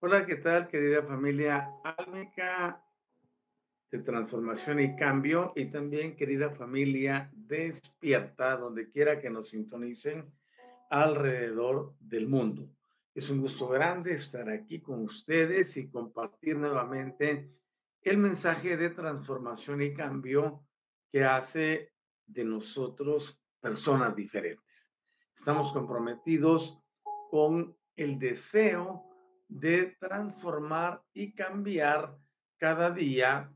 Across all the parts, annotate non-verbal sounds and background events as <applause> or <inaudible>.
Hola, ¿qué tal, querida familia álmica de transformación y cambio? Y también, querida familia despierta, donde quiera que nos sintonicen alrededor del mundo. Es un gusto grande estar aquí con ustedes y compartir nuevamente el mensaje de transformación y cambio que hace de nosotros personas diferentes. Estamos comprometidos con el deseo de transformar y cambiar cada día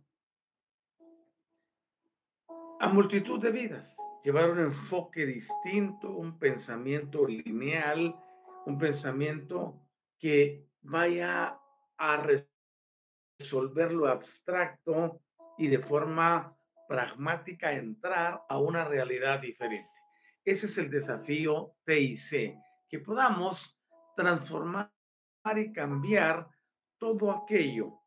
a multitud de vidas, llevar un enfoque distinto, un pensamiento lineal, un pensamiento que vaya a resolver lo abstracto y de forma pragmática entrar a una realidad diferente. Ese es el desafío TIC, que podamos transformar y cambiar todo aquello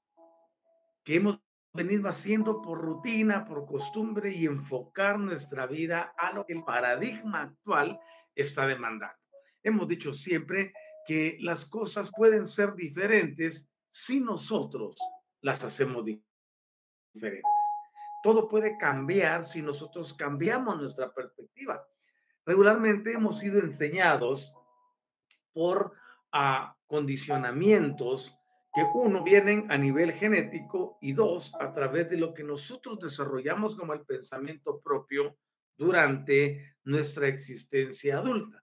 que hemos venido haciendo por rutina, por costumbre y enfocar nuestra vida a lo que el paradigma actual está demandando. Hemos dicho siempre que las cosas pueden ser diferentes si nosotros las hacemos diferentes. Todo puede cambiar si nosotros cambiamos nuestra perspectiva. Regularmente hemos sido enseñados por a condicionamientos que uno vienen a nivel genético y dos a través de lo que nosotros desarrollamos como el pensamiento propio durante nuestra existencia adulta.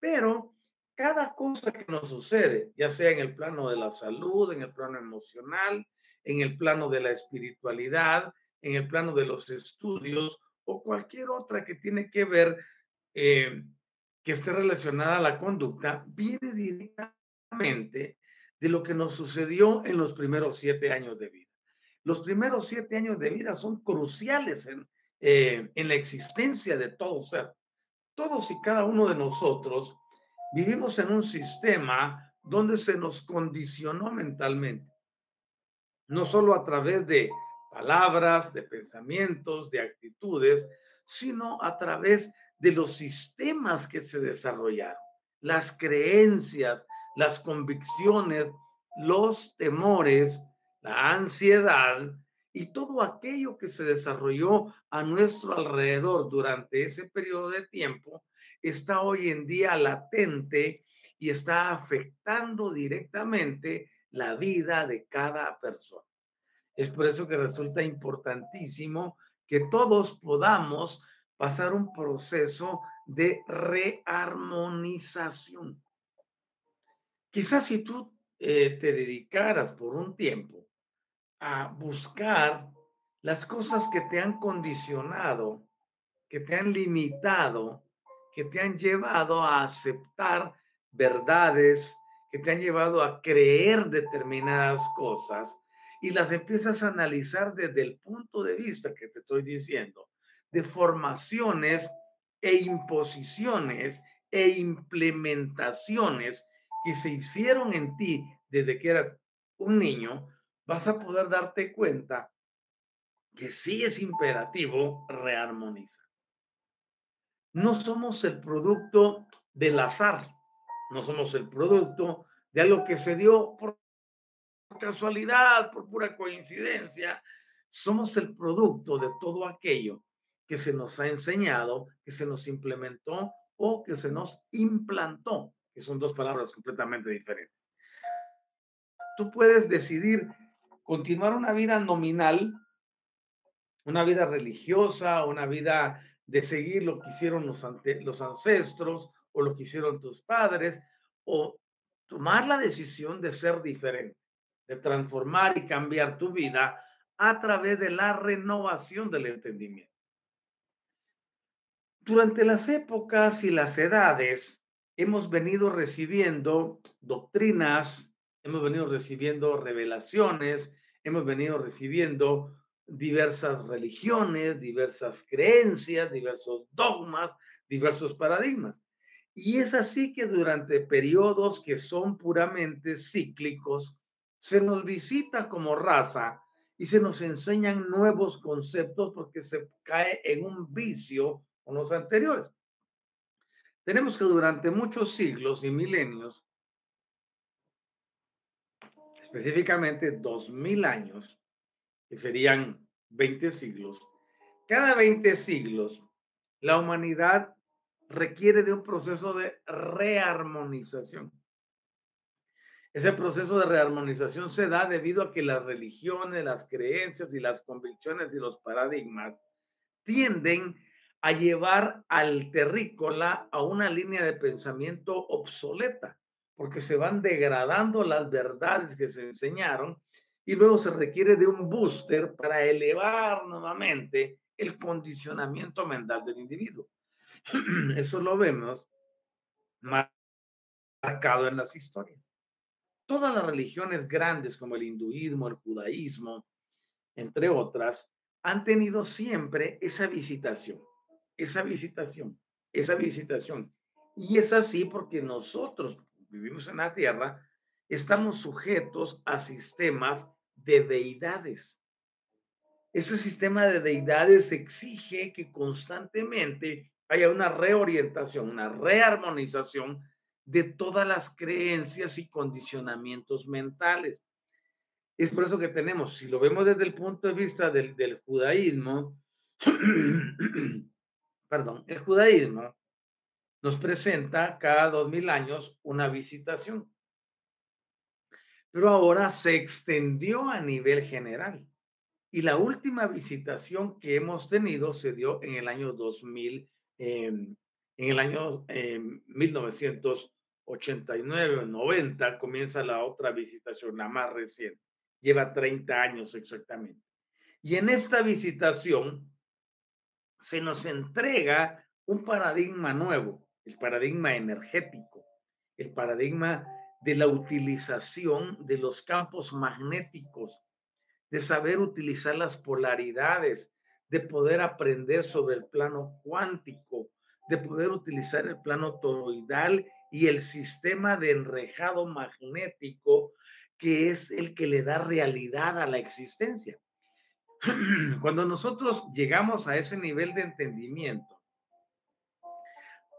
Pero cada cosa que nos sucede, ya sea en el plano de la salud, en el plano emocional, en el plano de la espiritualidad, en el plano de los estudios o cualquier otra que tiene que ver eh, que esté relacionada a la conducta viene de lo que nos sucedió en los primeros siete años de vida. Los primeros siete años de vida son cruciales en, eh, en la existencia de todo ser. Todos y cada uno de nosotros vivimos en un sistema donde se nos condicionó mentalmente, no solo a través de palabras, de pensamientos, de actitudes, sino a través de los sistemas que se desarrollaron, las creencias, las convicciones, los temores, la ansiedad y todo aquello que se desarrolló a nuestro alrededor durante ese periodo de tiempo está hoy en día latente y está afectando directamente la vida de cada persona. Es por eso que resulta importantísimo que todos podamos pasar un proceso de rearmonización. Quizás si tú eh, te dedicaras por un tiempo a buscar las cosas que te han condicionado, que te han limitado, que te han llevado a aceptar verdades, que te han llevado a creer determinadas cosas y las empiezas a analizar desde el punto de vista que te estoy diciendo, de formaciones e imposiciones e implementaciones que se hicieron en ti desde que eras un niño, vas a poder darte cuenta que sí es imperativo rearmonizar. No somos el producto del azar, no somos el producto de algo que se dio por casualidad, por pura coincidencia. Somos el producto de todo aquello que se nos ha enseñado, que se nos implementó o que se nos implantó, que son dos palabras completamente diferentes. Tú puedes decidir continuar una vida nominal, una vida religiosa, una vida de seguir lo que hicieron los, los ancestros o lo que hicieron tus padres, o tomar la decisión de ser diferente, de transformar y cambiar tu vida a través de la renovación del entendimiento. Durante las épocas y las edades hemos venido recibiendo doctrinas, hemos venido recibiendo revelaciones, hemos venido recibiendo diversas religiones, diversas creencias, diversos dogmas, diversos paradigmas. Y es así que durante periodos que son puramente cíclicos, se nos visita como raza y se nos enseñan nuevos conceptos porque se cae en un vicio con los anteriores. Tenemos que durante muchos siglos y milenios, específicamente dos mil años, que serían 20 siglos, cada 20 siglos la humanidad requiere de un proceso de rearmonización. Ese proceso de rearmonización se da debido a que las religiones, las creencias y las convicciones y los paradigmas tienden a llevar al terrícola a una línea de pensamiento obsoleta, porque se van degradando las verdades que se enseñaron y luego se requiere de un booster para elevar nuevamente el condicionamiento mental del individuo. <clears throat> Eso lo vemos marcado en las historias. Todas las religiones grandes como el hinduismo, el judaísmo, entre otras, han tenido siempre esa visitación, esa visitación, esa visitación. Y es así porque nosotros vivimos en la tierra, estamos sujetos a sistemas de deidades. Ese sistema de deidades exige que constantemente haya una reorientación, una rearmonización de todas las creencias y condicionamientos mentales. Es por eso que tenemos, si lo vemos desde el punto de vista del, del judaísmo, <clears throat> perdón, el judaísmo nos presenta cada dos mil años una visitación pero ahora se extendió a nivel general. Y la última visitación que hemos tenido se dio en el año 2000, em, en el año 1989 o 90 comienza la otra visitación, la más reciente. Lleva 30 años exactamente. Y en esta visitación se nos entrega un paradigma nuevo, el paradigma energético, el paradigma de la utilización de los campos magnéticos, de saber utilizar las polaridades, de poder aprender sobre el plano cuántico, de poder utilizar el plano toroidal y el sistema de enrejado magnético que es el que le da realidad a la existencia. <clears throat> Cuando nosotros llegamos a ese nivel de entendimiento,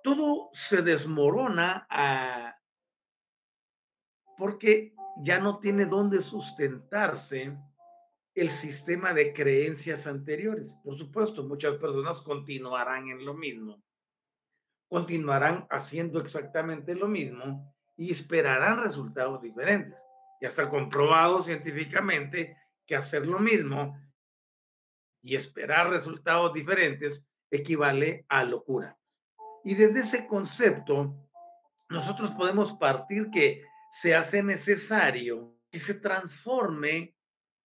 todo se desmorona a, porque ya no tiene dónde sustentarse el sistema de creencias anteriores. Por supuesto, muchas personas continuarán en lo mismo, continuarán haciendo exactamente lo mismo y esperarán resultados diferentes. Ya está comprobado científicamente que hacer lo mismo y esperar resultados diferentes equivale a locura. Y desde ese concepto, nosotros podemos partir que se hace necesario que se transforme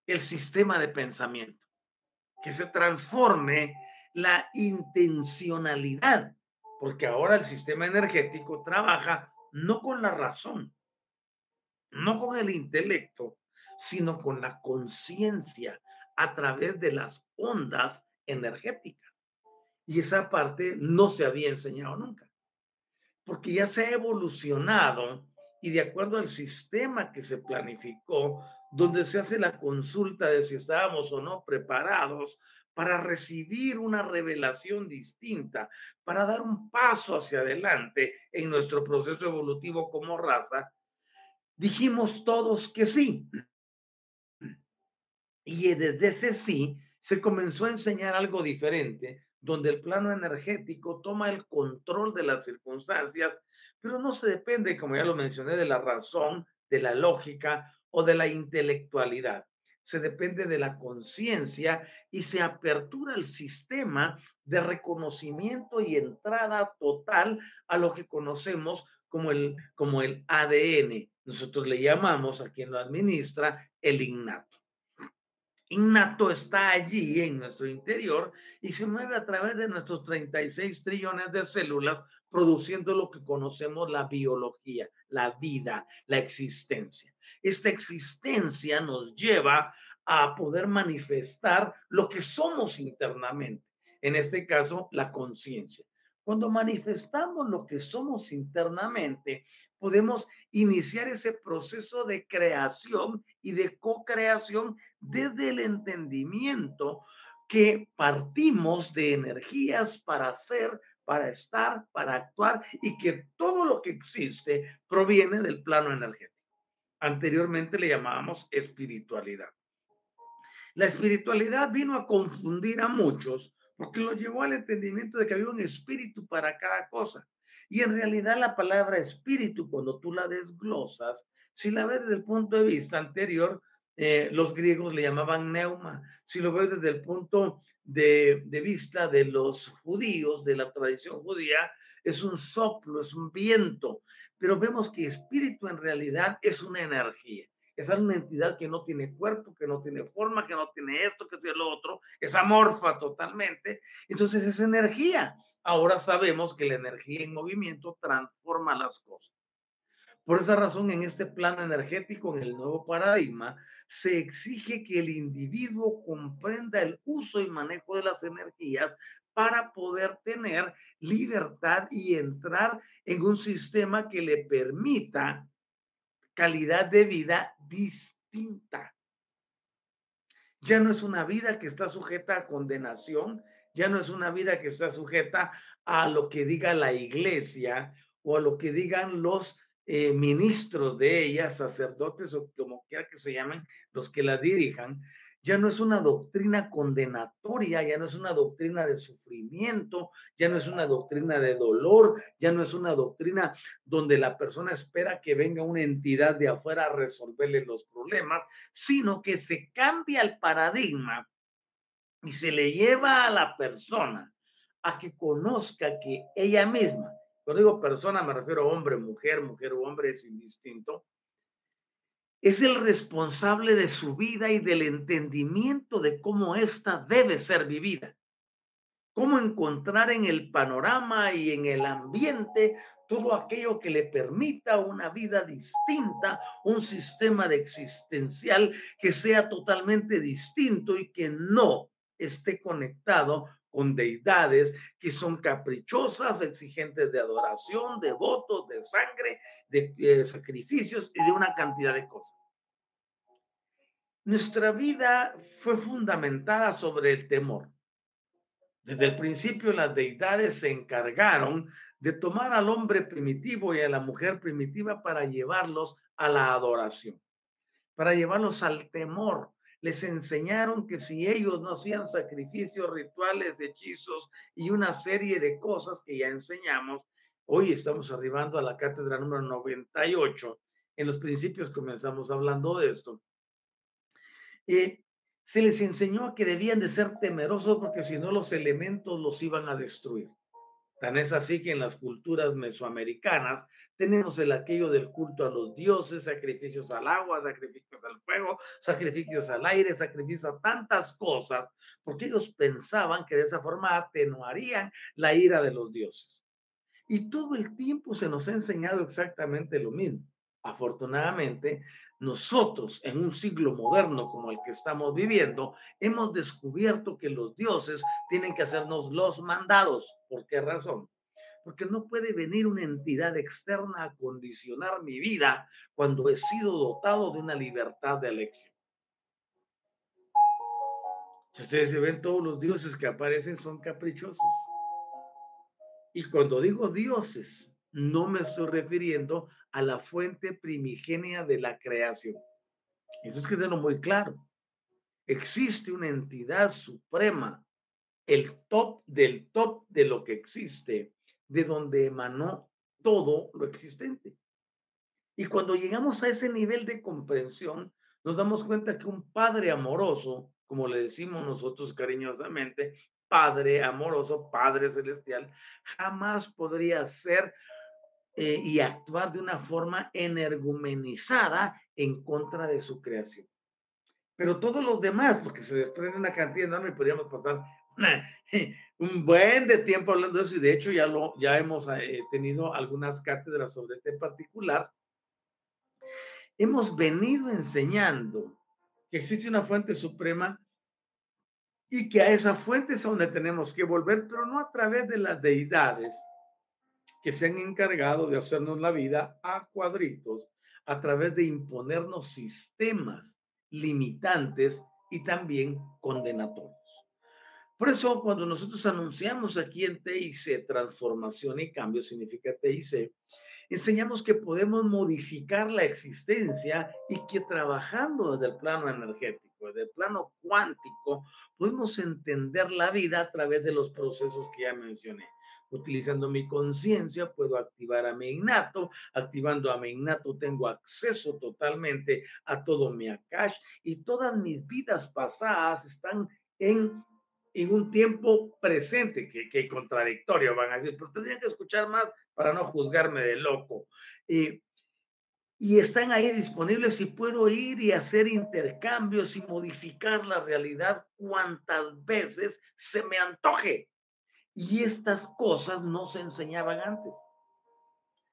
el sistema de pensamiento, que se transforme la intencionalidad, porque ahora el sistema energético trabaja no con la razón, no con el intelecto, sino con la conciencia a través de las ondas energéticas. Y esa parte no se había enseñado nunca, porque ya se ha evolucionado y de acuerdo al sistema que se planificó, donde se hace la consulta de si estábamos o no preparados para recibir una revelación distinta, para dar un paso hacia adelante en nuestro proceso evolutivo como raza, dijimos todos que sí. Y desde ese sí se comenzó a enseñar algo diferente, donde el plano energético toma el control de las circunstancias, pero no se depende, como ya lo mencioné, de la razón, de la lógica o de la intelectualidad. Se depende de la conciencia y se apertura el sistema de reconocimiento y entrada total a lo que conocemos como el, como el ADN. Nosotros le llamamos a quien lo administra el innato innato está allí en nuestro interior y se mueve a través de nuestros 36 trillones de células, produciendo lo que conocemos la biología, la vida, la existencia. Esta existencia nos lleva a poder manifestar lo que somos internamente, en este caso, la conciencia. Cuando manifestamos lo que somos internamente, podemos iniciar ese proceso de creación y de co-creación desde el entendimiento que partimos de energías para ser, para estar, para actuar y que todo lo que existe proviene del plano energético. Anteriormente le llamábamos espiritualidad. La espiritualidad vino a confundir a muchos porque lo llevó al entendimiento de que había un espíritu para cada cosa. Y en realidad la palabra espíritu, cuando tú la desglosas, si la ves desde el punto de vista anterior, eh, los griegos le llamaban neuma. Si lo ves desde el punto de, de vista de los judíos, de la tradición judía, es un soplo, es un viento. Pero vemos que espíritu en realidad es una energía es una entidad que no tiene cuerpo, que no tiene forma, que no tiene esto, que tiene lo otro, es amorfa totalmente. Entonces es energía. Ahora sabemos que la energía en movimiento transforma las cosas. Por esa razón, en este plano energético, en el nuevo paradigma, se exige que el individuo comprenda el uso y manejo de las energías para poder tener libertad y entrar en un sistema que le permita calidad de vida distinta. Ya no es una vida que está sujeta a condenación, ya no es una vida que está sujeta a lo que diga la iglesia o a lo que digan los eh, ministros de ella, sacerdotes o como quiera que se llamen, los que la dirijan, ya no es una doctrina condenatoria, ya no es una doctrina de sufrimiento, ya no es una doctrina de dolor, ya no es una doctrina donde la persona espera que venga una entidad de afuera a resolverle los problemas, sino que se cambia el paradigma y se le lleva a la persona a que conozca que ella misma, cuando digo persona me refiero a hombre, mujer, mujer o hombre, es indistinto, es el responsable de su vida y del entendimiento de cómo ésta debe ser vivida. Cómo encontrar en el panorama y en el ambiente todo aquello que le permita una vida distinta, un sistema de existencial que sea totalmente distinto y que no esté conectado con deidades que son caprichosas, exigentes de adoración, de votos, de sangre, de, eh, sacrificios y de una cantidad de cosas. Nuestra vida fue fundamentada sobre el temor. Desde el principio las deidades se encargaron de tomar al hombre primitivo y a la mujer primitiva para llevarlos a la adoración, para llevarlos al temor, les enseñaron que si ellos no hacían sacrificios, rituales, hechizos y una serie de cosas que ya enseñamos, hoy estamos arribando a la cátedra número 98. En los principios comenzamos hablando de esto. Eh, se les enseñó que debían de ser temerosos porque si no los elementos los iban a destruir. Tan es así que en las culturas mesoamericanas tenemos el aquello del culto a los dioses, sacrificios al agua, sacrificios al fuego, sacrificios al aire, sacrificios a tantas cosas, porque ellos pensaban que de esa forma atenuarían la ira de los dioses. Y todo el tiempo se nos ha enseñado exactamente lo mismo. Afortunadamente, nosotros en un siglo moderno como el que estamos viviendo, hemos descubierto que los dioses tienen que hacernos los mandados. ¿Por qué razón? Porque no puede venir una entidad externa a condicionar mi vida cuando he sido dotado de una libertad de elección. Si ustedes se ven, todos los dioses que aparecen son caprichosos. Y cuando digo dioses, no me estoy refiriendo a la fuente primigenia de la creación. Eso es que muy claro. Existe una entidad suprema, el top del top de lo que existe, de donde emanó todo lo existente. Y cuando llegamos a ese nivel de comprensión, nos damos cuenta que un padre amoroso, como le decimos nosotros cariñosamente, padre amoroso, padre celestial, jamás podría ser eh, y actuar de una forma energumenizada en contra de su creación. Pero todos los demás, porque se desprende una cantidad enorme, podríamos pasar <laughs> un buen de tiempo hablando de eso, y de hecho ya, lo, ya hemos eh, tenido algunas cátedras sobre este particular. Hemos venido enseñando que existe una fuente suprema y que a esa fuente es donde tenemos que volver, pero no a través de las deidades, que se han encargado de hacernos la vida a cuadritos a través de imponernos sistemas limitantes y también condenatorios. Por eso, cuando nosotros anunciamos aquí en TIC transformación y cambio, significa TIC, enseñamos que podemos modificar la existencia y que trabajando desde el plano energético, desde el plano cuántico, podemos entender la vida a través de los procesos que ya mencioné. Utilizando mi conciencia puedo activar a mi innato. Activando a mi innato tengo acceso totalmente a todo mi akash y todas mis vidas pasadas están en, en un tiempo presente, que, que contradictorio van a decir, pero tendrían que escuchar más para no juzgarme de loco. Eh, y están ahí disponibles y puedo ir y hacer intercambios y modificar la realidad cuantas veces se me antoje. Y estas cosas no se enseñaban antes.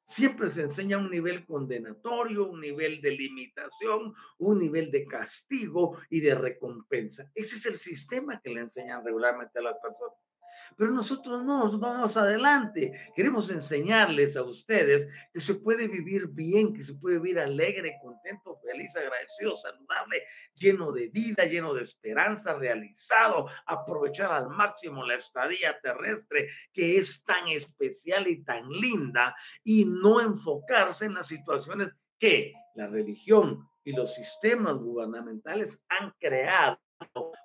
Siempre se enseña un nivel condenatorio, un nivel de limitación, un nivel de castigo y de recompensa. Ese es el sistema que le enseñan regularmente a las personas. Pero nosotros no, nos vamos adelante. Queremos enseñarles a ustedes que se puede vivir bien, que se puede vivir alegre, contento, feliz, agradecido, saludable, lleno de vida, lleno de esperanza, realizado, aprovechar al máximo la estadía terrestre que es tan especial y tan linda y no enfocarse en las situaciones que la religión y los sistemas gubernamentales han creado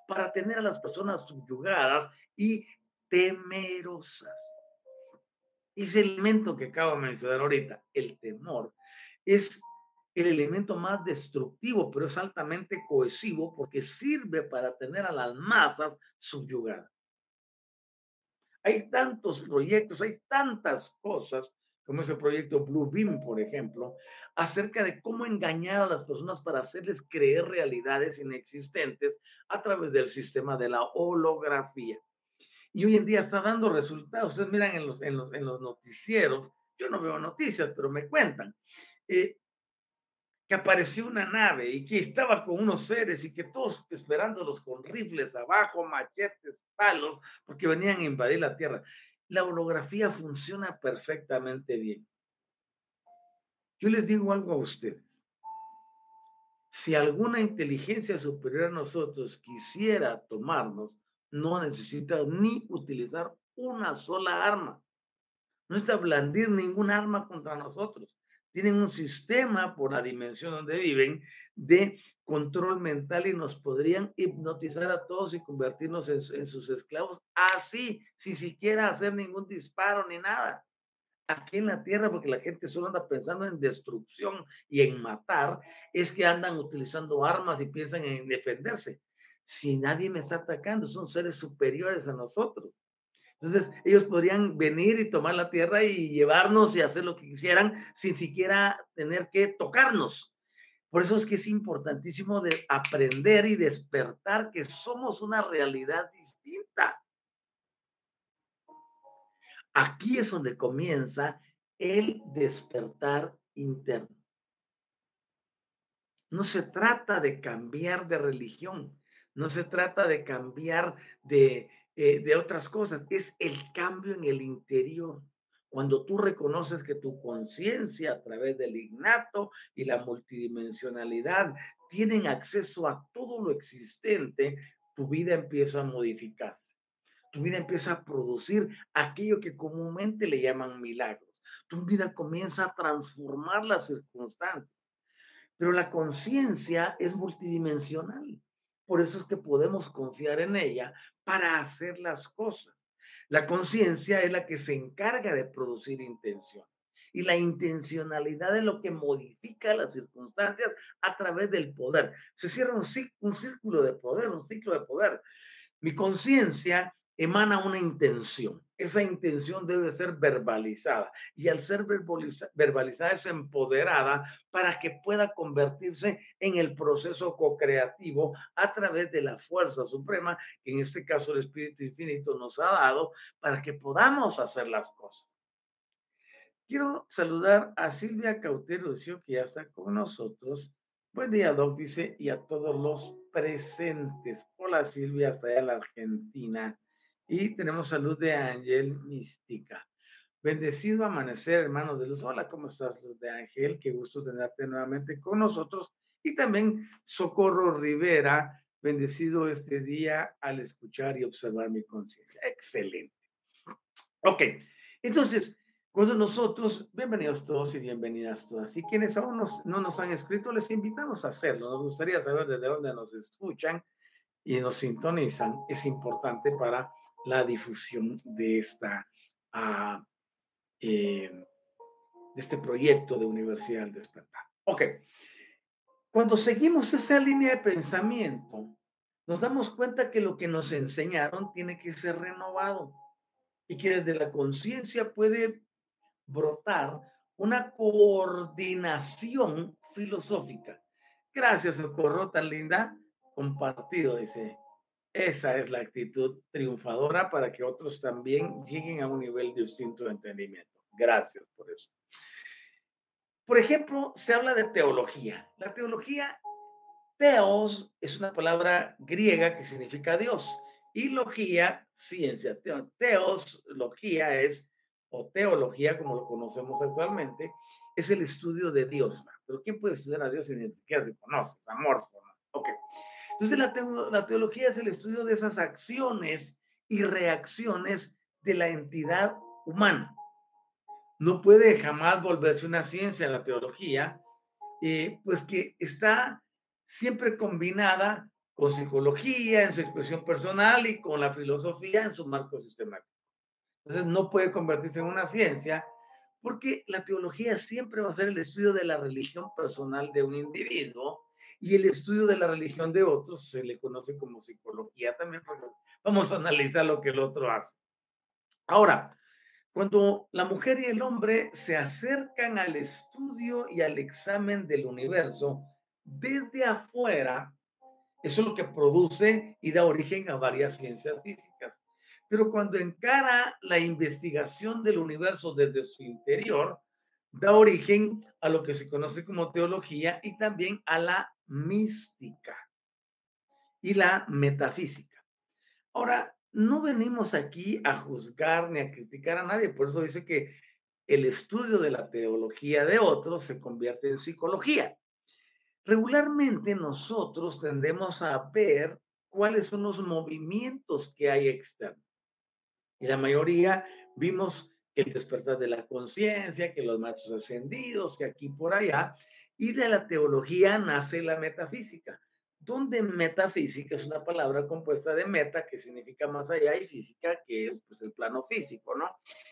para tener a las personas subyugadas y temerosas. Ese elemento que acabo de mencionar ahorita, el temor, es el elemento más destructivo, pero es altamente cohesivo porque sirve para tener a las masas subyugadas. Hay tantos proyectos, hay tantas cosas, como ese proyecto Blue Beam, por ejemplo, acerca de cómo engañar a las personas para hacerles creer realidades inexistentes a través del sistema de la holografía y hoy en día está dando resultados. Ustedes miran en los, en los, en los noticieros, yo no veo noticias, pero me cuentan, eh, que apareció una nave y que estaba con unos seres y que todos esperándolos con rifles abajo, machetes, palos, porque venían a invadir la Tierra. La holografía funciona perfectamente bien. Yo les digo algo a ustedes. Si alguna inteligencia superior a nosotros quisiera tomarnos, no necesita ni utilizar una sola arma. No necesita blandir ningún arma contra nosotros. Tienen un sistema por la dimensión donde viven de control mental y nos podrían hipnotizar a todos y convertirnos en, en sus esclavos así, sin siquiera hacer ningún disparo ni nada aquí en la tierra, porque la gente solo anda pensando en destrucción y en matar, es que andan utilizando armas y piensan en defenderse si nadie me está atacando, son seres superiores a nosotros. Entonces, ellos podrían venir y tomar la tierra y llevarnos y hacer lo que quisieran sin siquiera tener que tocarnos. Por eso es que es importantísimo de aprender y despertar que somos una realidad distinta. Aquí es donde comienza el despertar interno. No se trata de cambiar de religión, no se trata de cambiar de, eh, de otras cosas, es el cambio en el interior. Cuando tú reconoces que tu conciencia a través del ignato y la multidimensionalidad tienen acceso a todo lo existente, tu vida empieza a modificarse. Tu vida empieza a producir aquello que comúnmente le llaman milagros. Tu vida comienza a transformar las circunstancias. Pero la conciencia es multidimensional. Por eso es que podemos confiar en ella para hacer las cosas. La conciencia es la que se encarga de producir intención. Y la intencionalidad es lo que modifica las circunstancias a través del poder. Se cierra un, círculo de poder, un ciclo de poder. Mi conciencia emana una intención. Esa intención debe ser verbalizada y al ser verbalizada es empoderada para que pueda convertirse en el proceso co-creativo a través de la fuerza suprema que en este caso el Espíritu Infinito nos ha dado para que podamos hacer las cosas. Quiero saludar a Silvia Cautero, que ya está con nosotros. Buen día, Doc, dice, y a todos los presentes. Hola, Silvia, hasta allá en la Argentina. Y tenemos salud de Ángel Mística. Bendecido amanecer, hermano de luz. Hola, ¿cómo estás, Luz de Ángel? Qué gusto tenerte nuevamente con nosotros. Y también Socorro Rivera, bendecido este día al escuchar y observar mi conciencia. Excelente. Ok, entonces, cuando nosotros, bienvenidos todos y bienvenidas todas, y quienes aún no nos han escrito, les invitamos a hacerlo. Nos gustaría saber desde dónde nos escuchan y nos sintonizan. Es importante para la difusión de, esta, uh, de este proyecto de Universidad del Despertar. Ok, cuando seguimos esa línea de pensamiento, nos damos cuenta que lo que nos enseñaron tiene que ser renovado y que desde la conciencia puede brotar una coordinación filosófica. Gracias, Socorro, tan linda, compartido, dice esa es la actitud triunfadora para que otros también lleguen a un nivel distinto de entendimiento. Gracias por eso. Por ejemplo, se habla de teología. La teología, teos, es una palabra griega que significa Dios. Y logía, ciencia. Teos, logía es, o teología como lo conocemos actualmente, es el estudio de Dios. Pero ¿quién puede estudiar a Dios si ni siquiera se conoce? Es amorfo. Entonces la, teología es el estudio de esas acciones y reacciones de la entidad humana. No puede jamás volverse una ciencia la teología, eh, pues que está siempre combinada con psicología en su expresión personal y con la filosofía en su marco sistemático. Entonces no puede convertirse en una ciencia porque la teología siempre va a ser el estudio de la religión personal de un individuo y el estudio de la religión de otros se le conoce como psicología también, vamos a analizar lo que el otro hace. Ahora, cuando la mujer y el hombre se acercan al estudio y al examen del universo desde afuera, eso es lo que produce y da origen a varias ciencias físicas. Pero cuando encara la investigación del universo desde su interior, da origen a lo que se conoce como teología y también a la mística y la metafísica. Ahora, no venimos aquí a juzgar ni a criticar a nadie, por eso dice que el estudio de la teología de otros se convierte en psicología. Regularmente nosotros tendemos a ver cuáles son los movimientos que hay externos. Y la mayoría vimos el despertar de la conciencia, que los machos ascendidos, que aquí por allá, y de la teología nace la metafísica, donde metafísica es una palabra compuesta de meta, que significa más allá, y física, que es pues, el plano físico, ¿no?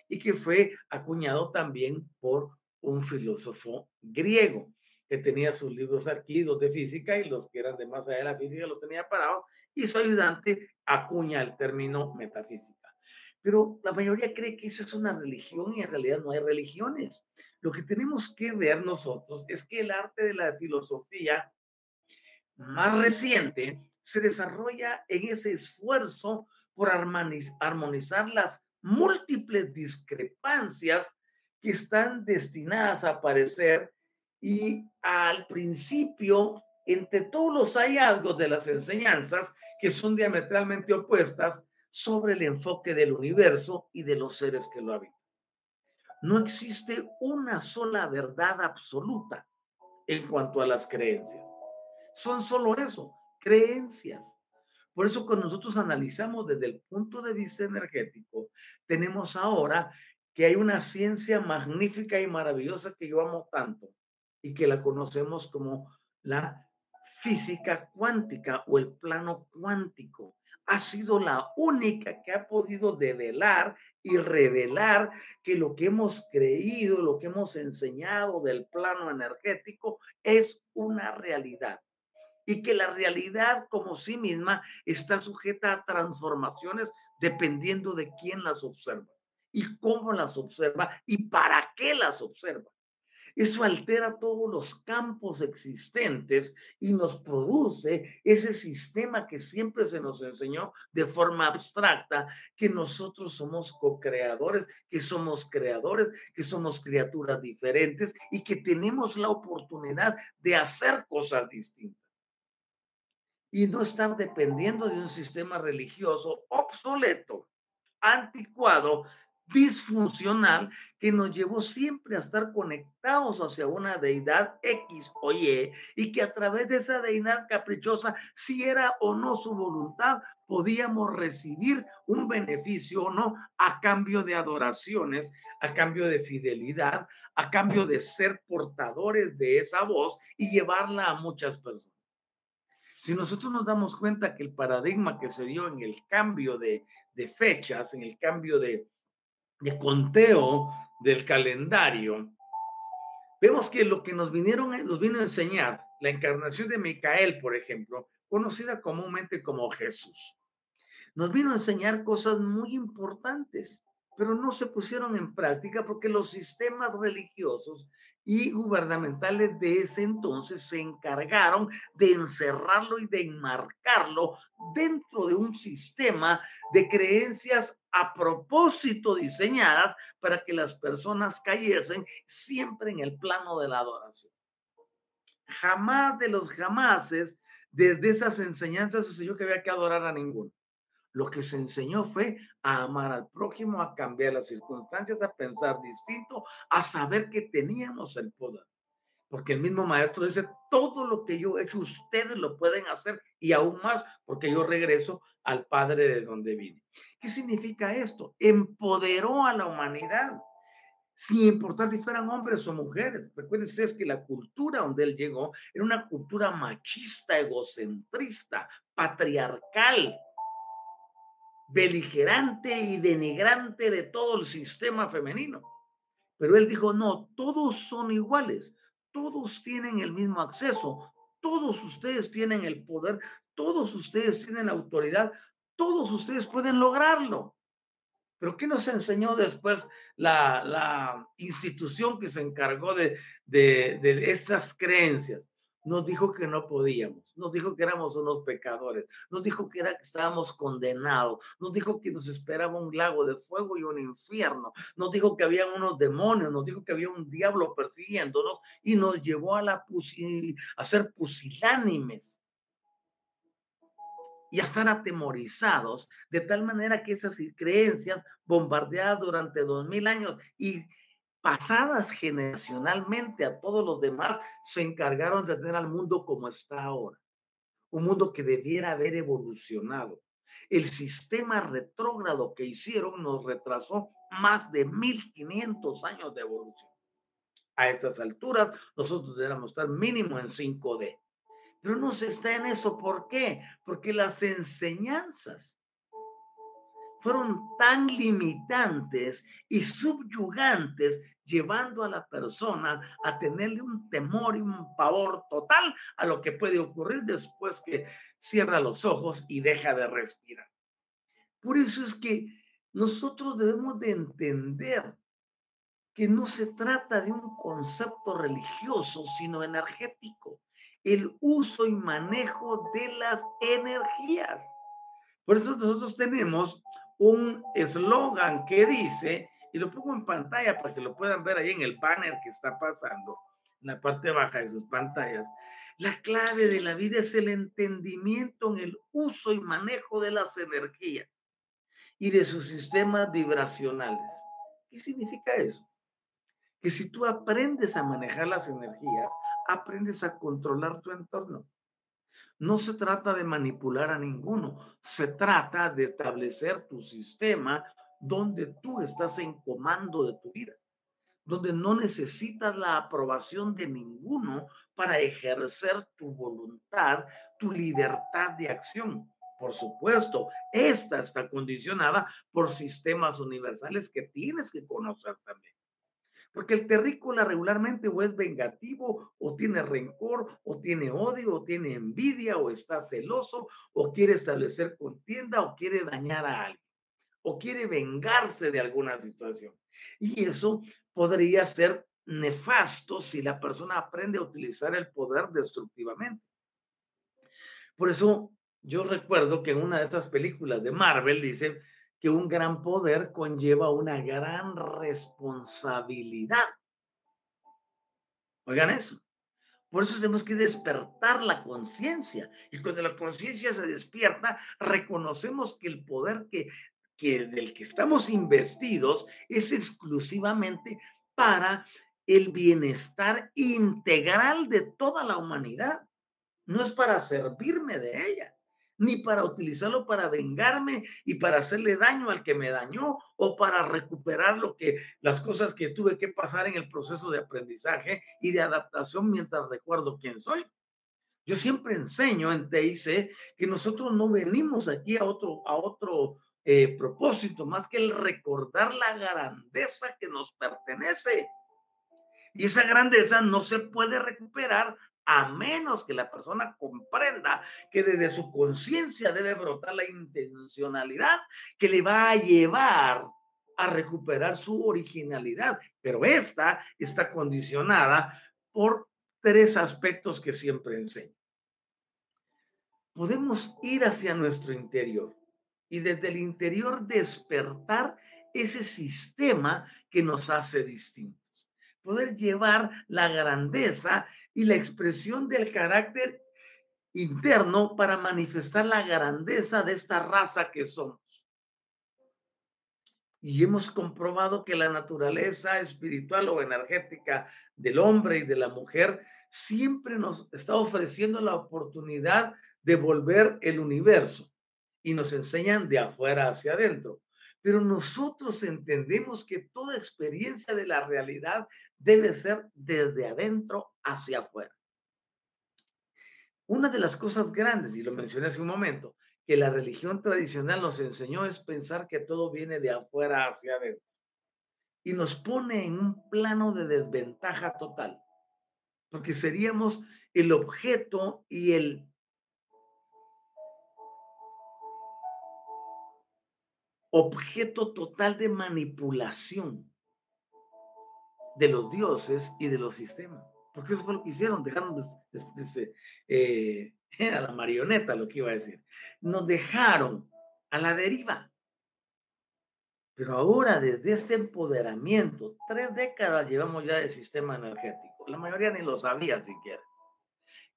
Y que fue acuñado también por un filósofo griego, que tenía sus libros aquí, de física, y los que eran de más allá de la física los tenía parados, y su ayudante acuña el término metafísica. Pero la mayoría cree que eso es una religión y en realidad no hay religiones. Lo que tenemos que ver nosotros es que el arte de la filosofía más reciente se desarrolla en ese esfuerzo por armonizar las múltiples discrepancias que están destinadas a aparecer y al principio, entre todos los hallazgos de las enseñanzas que son diametralmente opuestas sobre el enfoque del universo y de los seres que lo habitan. No existe una sola verdad absoluta en cuanto a las creencias. Son solo eso, creencias. Por eso cuando nosotros analizamos desde el punto de vista energético, tenemos ahora que hay una ciencia magnífica y maravillosa que yo amo tanto y que la conocemos como la física cuántica o el plano cuántico. Ha sido la única que ha podido develar y revelar que lo que hemos creído, lo que hemos enseñado del plano energético es una realidad y que la realidad como sí misma está sujeta a transformaciones dependiendo de quién las observa y cómo las observa y para qué las observa. Eso altera todos los campos existentes y nos produce ese sistema que siempre se nos enseñó de forma abstracta, que nosotros somos co-creadores, que somos creadores, que somos criaturas diferentes y que tenemos la oportunidad de hacer cosas distintas. Y no estar dependiendo de un sistema religioso obsoleto, anticuado, disfuncional, que nos llevó siempre a estar conectados hacia una deidad X o Y, y que a través de esa deidad caprichosa, si era o no su voluntad, podíamos recibir un beneficio o no a cambio de adoraciones, a cambio de fidelidad, a cambio de ser portadores de esa voz y llevarla a muchas personas. Si nosotros nos damos cuenta que el paradigma que se dio en el cambio de, fechas, en el cambio de, de conteo del calendario, vemos que lo que nos vinieron, nos vino a enseñar, la encarnación de Micael, por ejemplo, conocida comúnmente como Jesús, nos vino a enseñar cosas muy importantes, pero no se pusieron en práctica porque los sistemas religiosos y gubernamentales de ese entonces se encargaron de encerrarlo y de enmarcarlo dentro de un sistema de creencias a propósito diseñadas para que las personas cayesen siempre en el plano de la adoración. Jamás de los jamases, desde esas enseñanzas, se yo que había que adorar a ninguno. Lo que se enseñó fue a amar al prójimo, a cambiar las circunstancias, a pensar distinto, a saber que teníamos el poder. Porque el mismo maestro dice, todo lo que yo he hecho, ustedes lo pueden hacer y aún más, porque yo regreso al Padre de donde vine. ¿Qué significa esto? Empoderó a la humanidad, sin importar si fueran hombres o mujeres. Recuerden ustedes que la cultura donde él llegó era una cultura machista, egocentrista, patriarcal, beligerante y denigrante de todo el sistema femenino. Pero él dijo, no, todos son iguales, todos tienen el mismo acceso, todos ustedes tienen el poder, todos ustedes tienen la autoridad, todos ustedes pueden lograrlo. Pero ¿qué nos enseñó después la, institución que se encargó de, de, de estas creencias? Nos dijo que no podíamos, nos dijo que éramos unos pecadores, nos dijo que, estábamos condenados, nos dijo que nos esperaba un lago de fuego y un infierno, nos dijo que había unos demonios, nos dijo que había un diablo persiguiéndonos y nos llevó a, a ser pusilánimes. Y a estar atemorizados, de tal manera que esas creencias bombardeadas durante dos mil años y pasadas generacionalmente a todos los demás, se encargaron de tener al mundo como está ahora. Un mundo que debiera haber evolucionado. El sistema retrógrado que hicieron nos retrasó más de 1500 años de evolución. A estas alturas, nosotros deberíamos estar mínimo en 5D. Pero no se está en eso. ¿Por qué? Porque las enseñanzas fueron tan limitantes y subyugantes, llevando a la persona a tenerle un temor y un pavor total a lo que puede ocurrir después que cierra los ojos y deja de respirar. Por eso es que nosotros debemos de entender que no se trata de un concepto religioso, sino energético, el uso y manejo de las energías. Por eso nosotros tenemos un eslogan que dice, y lo pongo en pantalla para que lo puedan ver ahí en el banner que está pasando, en la parte baja de sus pantallas. La clave de la vida es el entendimiento en el uso y manejo de las energías y de sus sistemas vibracionales. ¿Qué significa eso? que si tú aprendes a manejar las energías, aprendes a controlar tu entorno. No se trata de manipular a ninguno, se trata de establecer tu sistema donde tú estás en comando de tu vida, donde no necesitas la aprobación de ninguno para ejercer tu voluntad, tu libertad de acción. Por supuesto, esta está condicionada por sistemas universales que tienes que conocer también. Porque el terrícola regularmente o es vengativo, o tiene rencor, o tiene odio, o tiene envidia, o está celoso, o quiere establecer contienda, o quiere dañar a alguien, o quiere vengarse de alguna situación. Y eso podría ser nefasto si la persona aprende a utilizar el poder destructivamente. Por eso yo recuerdo que en una de estas películas de Marvel dice, que un gran poder conlleva una gran responsabilidad. Oigan eso. Por eso tenemos que despertar la conciencia. Y cuando la conciencia se despierta, reconocemos que el poder que, del que estamos investidos es exclusivamente para el bienestar integral de toda la humanidad. No es para servirme de ella ni para utilizarlo para vengarme y para hacerle daño al que me dañó o para recuperar lo que las cosas que tuve que pasar en el proceso de aprendizaje y de adaptación mientras recuerdo quién soy. Yo siempre enseño en TIC que nosotros no venimos aquí a otro a otro eh, propósito más que el recordar la grandeza que nos pertenece. Y esa grandeza no se puede recuperar a menos que la persona comprenda que desde su conciencia debe brotar la intencionalidad que le va a llevar a recuperar su originalidad. Pero esta está condicionada por tres aspectos que siempre enseño. Podemos ir hacia nuestro interior y desde el interior despertar ese sistema que nos hace distintos poder llevar la grandeza y la expresión del carácter interno para manifestar la grandeza de esta raza que somos. Y hemos comprobado que la naturaleza espiritual o energética del hombre y de la mujer siempre nos está ofreciendo la oportunidad de volver el universo y nos enseñan de afuera hacia adentro. Pero nosotros entendemos que toda experiencia de la realidad debe ser desde adentro hacia afuera. Una de las cosas grandes, y lo mencioné hace un momento, que la religión tradicional nos enseñó es pensar que todo viene de afuera hacia adentro. Y nos pone en un plano de desventaja total, porque seríamos el objeto y el objeto total de manipulación de los dioses y de los sistemas. Porque eso fue lo que hicieron, dejaron de, eh, <laughs> era la marioneta lo que iba a decir. Nos dejaron a la deriva. Pero ahora, desde este empoderamiento, tres décadas llevamos ya de sistema energético. La mayoría ni lo sabía siquiera.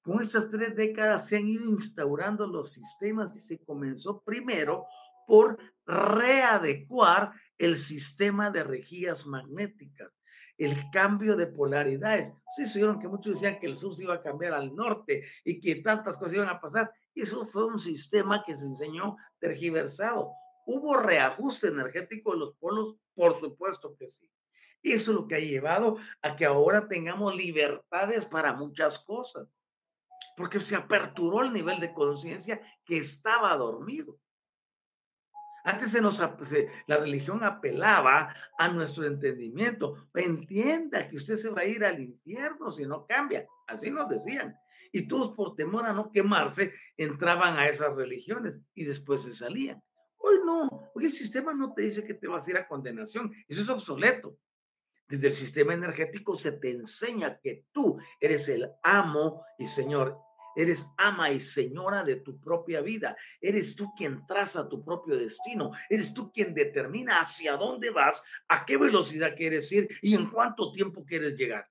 Con estas tres décadas se han ido instaurando los sistemas y se comenzó primero por readecuar el sistema de rejillas magnéticas, el cambio de polaridades. Sí, se que muchos decían que el sur se iba a cambiar al norte y que tantas cosas iban a pasar. Eso fue un sistema que se enseñó tergiversado. ¿Hubo reajuste energético de los polos? Por supuesto que sí. Eso es lo que ha llevado a que ahora tengamos libertades para muchas cosas, porque se aperturó el nivel de conciencia que estaba dormido. Antes se nos, la religión apelaba a nuestro entendimiento. Entienda que usted se va a ir al infierno si no cambia. Así nos decían. Y todos por temor a no quemarse entraban a esas religiones y después se salían. Hoy no, hoy el sistema no te dice que te vas a ir a condenación, eso es obsoleto. Desde el sistema energético se te enseña que tú eres el amo y señor Eres ama y señora de tu propia vida. Eres tú quien traza tu propio destino. Eres tú quien determina hacia dónde vas, a qué velocidad quieres ir y en cuánto tiempo quieres llegar.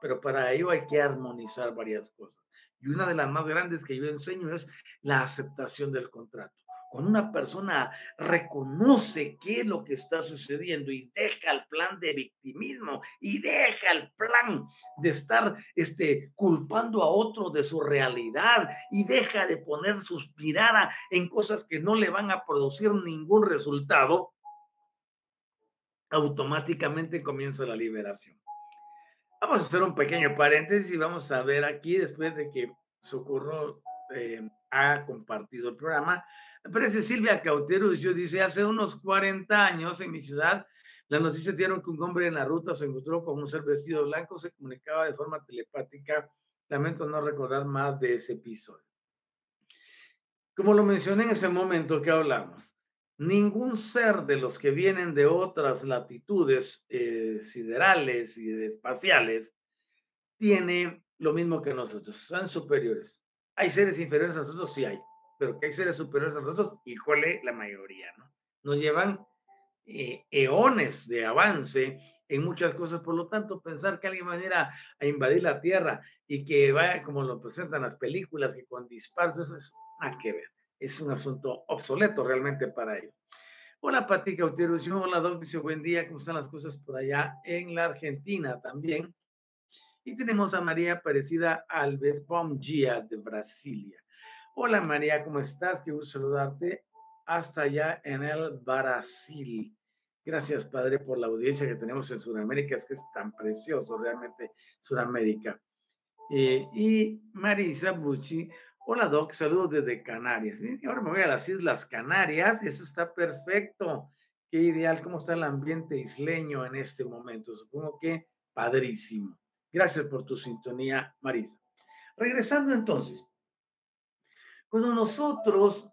Pero para ello hay que armonizar varias cosas. Y una de las más grandes que yo enseño es la aceptación del contrato. Cuando una persona reconoce qué es lo que está sucediendo y deja el plan de victimismo y deja el plan de estar este, culpando a otro de su realidad y deja de poner suspirada en cosas que no le van a producir ningún resultado, automáticamente comienza la liberación. Vamos a hacer un pequeño paréntesis y vamos a ver aquí, después de que Socorro eh, ha compartido el programa, Aparece Silvia Cauteros, yo dice, hace unos 40 años en mi ciudad, la noticia dieron que un hombre en la ruta se encontró con un ser vestido blanco, se comunicaba de forma telepática. Lamento no recordar más de ese episodio. Como lo mencioné en ese momento que hablamos, ningún ser de los que vienen de otras latitudes eh, siderales y espaciales tiene lo mismo que nosotros, son superiores. ¿Hay seres inferiores a nosotros? Sí hay pero que hay seres superiores a nosotros, híjole, la mayoría, ¿no? Nos llevan eh, eones de avance en muchas cosas, por lo tanto, pensar que alguien va a ir a, invadir la Tierra y que vaya como lo presentan las películas, y con disparos, eso es nada que ver, es un asunto obsoleto realmente para ellos. Hola Pati Cauteros, hola Doc, dice buen día, ¿cómo están las cosas por allá en la Argentina también? Y tenemos a María Aparecida Alves Bomgia de Brasilia. Hola María, ¿cómo estás? Qué gusto saludarte hasta allá en el Brasil. Gracias, Padre, por la audiencia que tenemos en Sudamérica, es que es tan precioso realmente Sudamérica. Eh, y Marisa Bucci, hola Doc, saludos desde Canarias. ahora me voy a las Islas Canarias, y eso está perfecto. Qué ideal, cómo está el ambiente isleño en este momento. Supongo que padrísimo. Gracias por tu sintonía, Marisa. Regresando entonces, cuando nosotros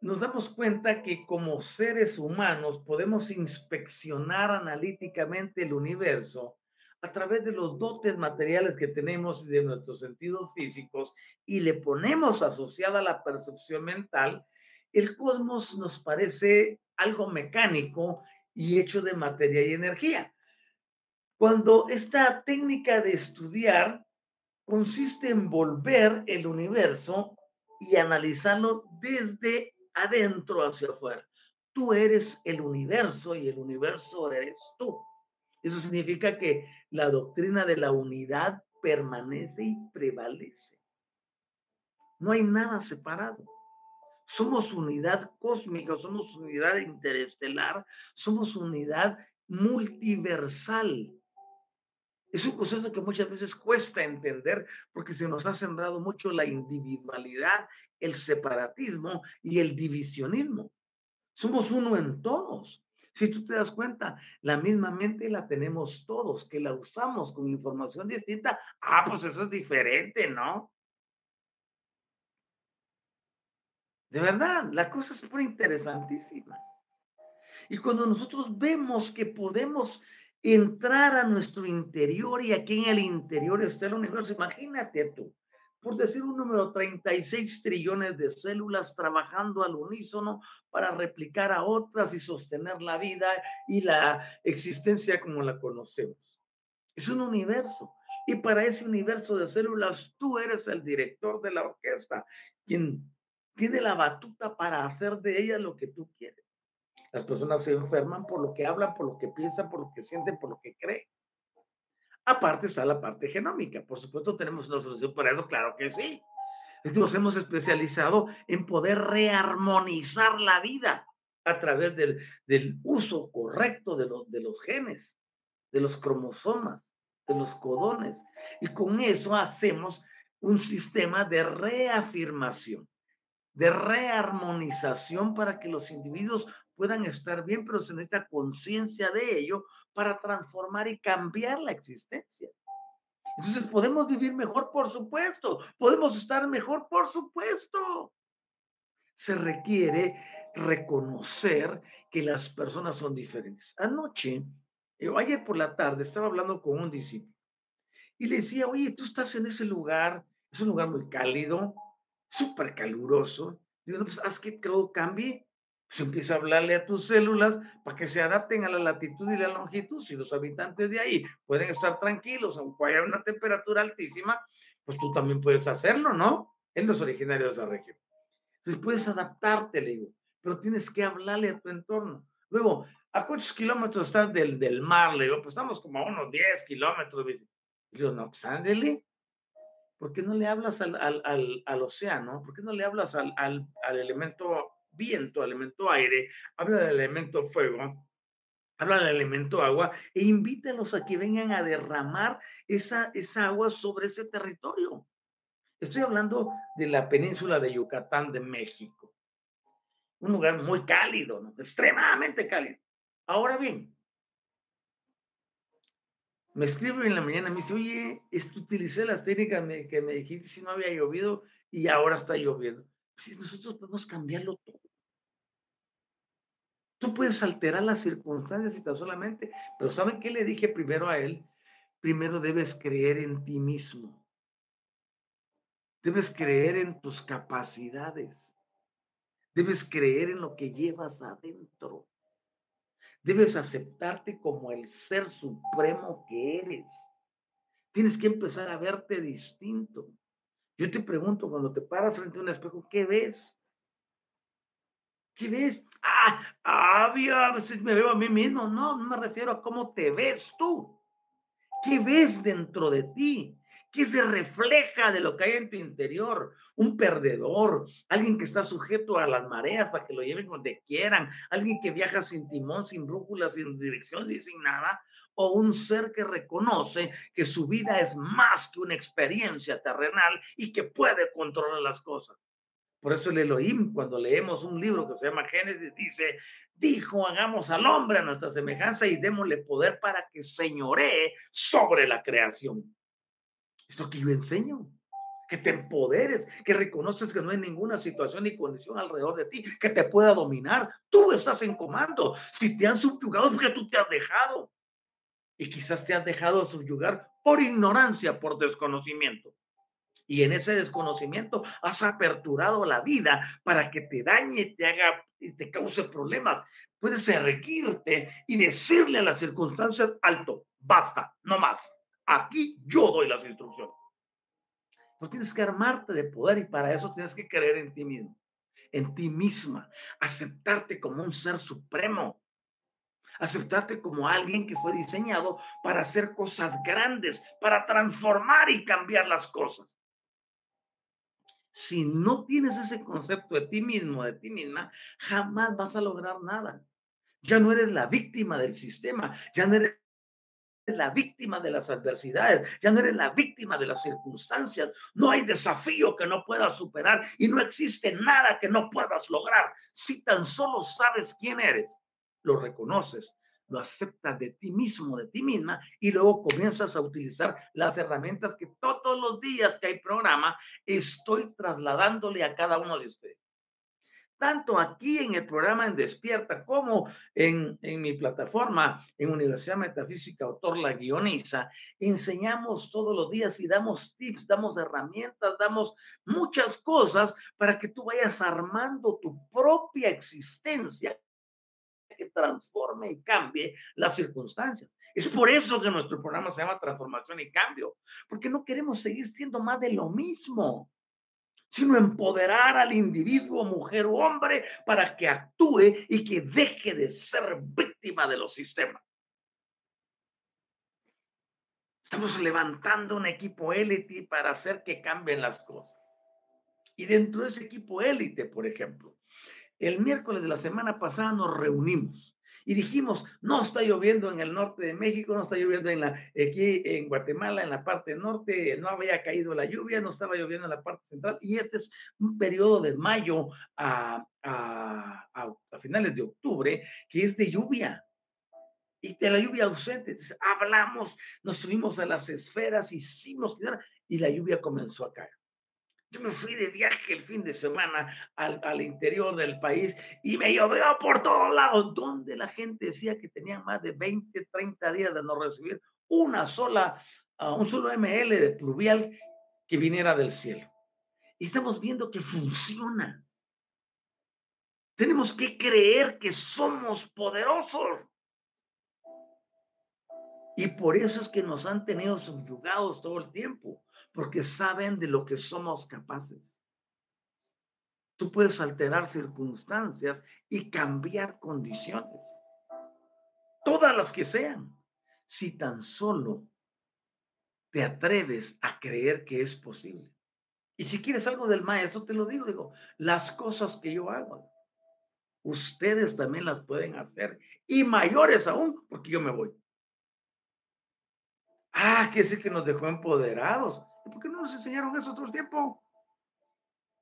nos damos cuenta que como seres humanos podemos inspeccionar analíticamente el universo a través de los dotes materiales que tenemos y de nuestros sentidos físicos y le ponemos asociada la percepción mental, el cosmos nos parece algo mecánico y hecho de materia y energía. Cuando esta técnica de estudiar consiste en volver el universo y analizarlo desde adentro hacia afuera. Tú eres el universo y el universo eres tú. Eso significa que la doctrina de la unidad permanece y prevalece. No hay nada separado. Somos unidad cósmica, somos unidad interestelar, somos unidad multiversal. Es un concepto que muchas veces cuesta entender porque se nos ha sembrado mucho la individualidad, el separatismo y el divisionismo. Somos uno en todos. Si tú te das cuenta, la misma mente la tenemos todos, que la usamos con información distinta. Ah, pues eso es diferente, ¿no? De verdad, la cosa es súper interesantísima. Y cuando nosotros vemos que podemos entrar a nuestro interior y aquí en el interior está el universo. Imagínate tú, por decir un número, 36 trillones de células trabajando al unísono para replicar a otras y sostener la vida y la existencia como la conocemos. Es un universo. Y para ese universo de células, tú eres el director de la orquesta, quien tiene la batuta para hacer de ella lo que tú quieres. Las personas se enferman por lo que hablan, por lo que piensan, por lo que sienten, por lo que creen. Aparte está la parte genómica. Por supuesto, tenemos una solución para eso, claro que sí. Nos hemos especializado en poder rearmonizar la vida a través del, del uso correcto de los, de los genes, de los cromosomas, de los codones. Y con eso hacemos un sistema de reafirmación, de rearmonización para que los individuos puedan estar bien, pero se necesita conciencia de ello para transformar y cambiar la existencia. Entonces, ¿podemos vivir mejor? Por supuesto. ¿Podemos estar mejor? Por supuesto. Se requiere reconocer que las personas son diferentes. Anoche, eh, ayer por la tarde, estaba hablando con un discípulo y le decía, oye, tú estás en ese lugar, es un lugar muy cálido, súper caluroso. Digo, pues haz que todo cambie. Empieza a hablarle a tus células para que se adapten a la latitud y la longitud. Si los habitantes de ahí pueden estar tranquilos, aunque haya una temperatura altísima, pues tú también puedes hacerlo, ¿no? Él no es originario de esa región. Entonces puedes adaptarte, le digo, pero tienes que hablarle a tu entorno. Luego, ¿a cuántos kilómetros estás del, del mar? Le digo, pues estamos como a unos 10 kilómetros. Le digo, no, pues ándele. ¿Por qué no le hablas al, al, al, al océano? ¿Por qué no le hablas al, al, elemento viento, elemento aire? Habla del elemento fuego, habla del elemento agua e invítalos a que vengan a derramar esa, esa agua sobre ese territorio. Estoy hablando de la península de Yucatán de México. Un lugar muy cálido, ¿no? extremadamente cálido. Ahora bien, me escribe en la mañana, me dice, oye, utilicé las técnicas que me dijiste si no había llovido y ahora está lloviendo. Si nosotros podemos cambiarlo todo. Tú puedes alterar las circunstancias y tan solamente, pero ¿saben qué le dije primero a él? Primero debes creer en ti mismo. Debes creer en tus capacidades. Debes creer en lo que llevas adentro. Debes aceptarte como el ser supremo que eres. Tienes que empezar a verte distinto. Yo te pregunto, cuando te paras frente a un espejo, ¿qué ves? ¿Qué ves? Ah, ah me veo a mí mismo. No, no me refiero a cómo te ves tú. ¿Qué ves dentro de ti? ¿Qué se refleja de lo que hay en tu interior? Un perdedor, alguien que está sujeto a las mareas para que lo lleven donde quieran, alguien que viaja sin timón, sin brújula, sin dirección y sin nada, o un ser que reconoce que su vida es más que una experiencia terrenal y que puede controlar las cosas. Por eso el Elohim, cuando leemos un libro que se llama Génesis, dice, dijo, hagamos al hombre a nuestra semejanza y démosle poder para que señoree sobre la creación. Es lo que yo enseño. Que te empoderes, que reconoces que no hay ninguna situación ni condición alrededor de ti que te pueda dominar. Tú estás en comando. Si te han subyugado es porque tú te has dejado. Y quizás te has dejado subyugar por ignorancia, por desconocimiento. Y en ese desconocimiento has aperturado la vida para que te dañe, te haga y te cause problemas. Puedes erguirte y decirle a las circunstancias, alto, basta, no más. Aquí yo doy las instrucciones. Pues tienes que armarte de poder y para eso tienes que creer en ti mismo, en ti misma, aceptarte como un ser supremo, aceptarte como alguien que fue diseñado para hacer cosas grandes, para transformar y cambiar las cosas. Si no tienes ese concepto de ti mismo, de ti misma, jamás vas a lograr nada. Ya no eres la víctima del sistema, ya no eres la víctima de las adversidades, ya no eres la víctima de las circunstancias. No hay desafío que no puedas superar y no existe nada que no puedas lograr. Si tan solo sabes quién eres, lo reconoces, lo aceptas de ti mismo, de ti misma, y luego comienzas a utilizar las herramientas que todos los días que hay programa estoy trasladándole a cada uno de ustedes. Tanto aquí en el programa en Despierta como en, en mi plataforma en Universidad Metafísica Autor La Guioniza, enseñamos todos los días y damos tips, damos herramientas, damos muchas cosas para que tú vayas armando tu propia existencia que transforme y cambie las circunstancias. Es por eso que nuestro programa se llama Transformación y Cambio, porque no queremos seguir siendo más de lo mismo sino empoderar al individuo, mujer o hombre, para que actúe y que deje de ser víctima de los sistemas. Estamos levantando un equipo élite para hacer que cambien las cosas. Y dentro de ese equipo élite, por ejemplo, el miércoles de la semana pasada nos reunimos y dijimos, no está lloviendo en el norte de México, no está lloviendo en la, aquí en Guatemala, en la parte norte, no había caído la lluvia, no estaba lloviendo en la parte central, y este es un periodo de mayo a, a, a, finales de octubre, que es de lluvia. Y de la lluvia ausente, hablamos, nos subimos a las esferas, hicimos, y la lluvia comenzó a caer. Yo me fui de viaje el fin de semana al, al, interior del país y me llovió por todos lados, donde la gente decía que tenía más de 20, 30 días de no recibir una sola, uh, un solo ML de pluvial que viniera del cielo. Y estamos viendo que funciona. Tenemos que creer que somos poderosos. Y por eso es que nos han tenido subyugados todo el tiempo porque saben de lo que somos capaces. Tú puedes alterar circunstancias y cambiar condiciones, todas las que sean, si tan solo te atreves a creer que es posible. Y si quieres algo del maestro, te lo digo, digo, las cosas que yo hago, ustedes también las pueden hacer y mayores aún, porque yo me voy. Ah, quiere decir que nos dejó empoderados. ¿Por qué no nos enseñaron eso otro tiempo?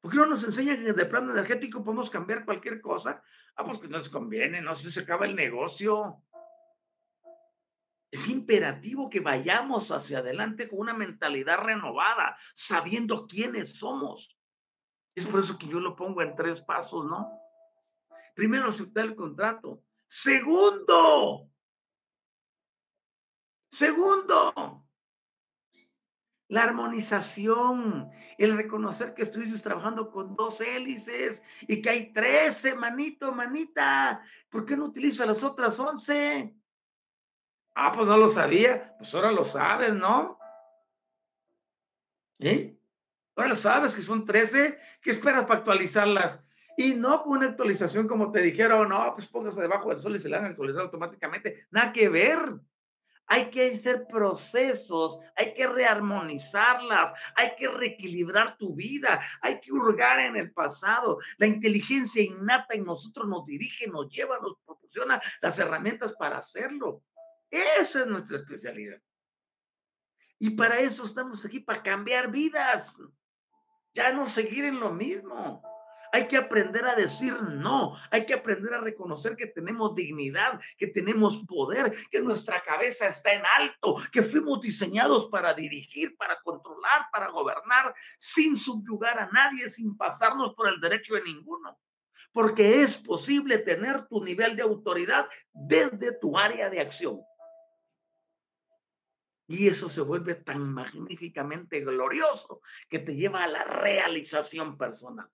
¿Por qué no nos enseñan que de plano energético podemos cambiar cualquier cosa? Ah, pues que no nos conviene, no se acaba el negocio. Es imperativo que vayamos hacia adelante con una mentalidad renovada, sabiendo quiénes somos. Es por eso que yo lo pongo en tres pasos, ¿no? Primero, aceptar el contrato. Segundo, segundo, la armonización, el reconocer que estuviste trabajando con dos hélices y que hay trece, manito, manita. ¿Por qué no utiliza las otras once? Ah, pues no lo sabía. Pues ahora lo sabes, ¿no? ¿Eh? Ahora lo sabes que son trece. ¿Qué esperas para actualizarlas? Y no con una actualización como te dijeron, no, pues póngase debajo del sol y se la van a actualizar automáticamente. Nada que ver. Hay que hacer procesos, hay que rearmonizarlas, hay que reequilibrar tu vida, hay que hurgar en el pasado. La inteligencia innata en nosotros nos dirige, nos lleva, nos proporciona las herramientas para hacerlo. Esa es nuestra especialidad. Y para eso estamos aquí, para cambiar vidas. Ya no seguir en lo mismo. Hay que aprender a decir no. Hay que aprender a reconocer que tenemos dignidad, que tenemos poder, que nuestra cabeza está en alto, que fuimos diseñados para dirigir, para controlar, para gobernar, sin subyugar a nadie, sin pasarnos por el derecho de ninguno. Porque es posible tener tu nivel de autoridad desde tu área de acción. Y eso se vuelve tan magníficamente glorioso que te lleva a la realización personal.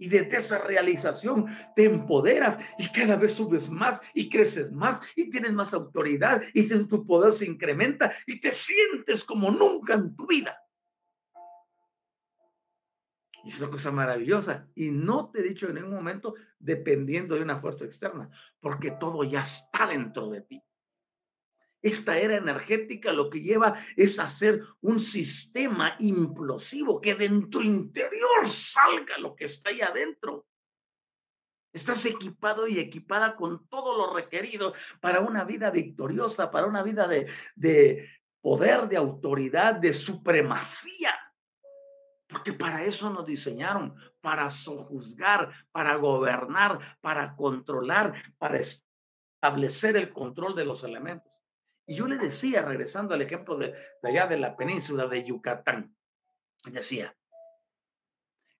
Y desde esa realización te empoderas y cada vez subes más y creces más y tienes más autoridad y tu poder se incrementa y te sientes como nunca en tu vida. Y es una cosa maravillosa. Y no te he dicho en ningún momento dependiendo de una fuerza externa, porque todo ya está dentro de ti. Esta era energética lo que lleva es hacer un sistema implosivo, que dentro interior salga lo que está ahí adentro. Estás equipado y equipada con todo lo requerido para una vida victoriosa, para una vida de, de poder, de autoridad, de supremacía. Porque para eso nos diseñaron, para sojuzgar, para gobernar, para controlar, para establecer el control de los elementos. Y yo le decía, regresando al ejemplo de, allá de la península de Yucatán, decía,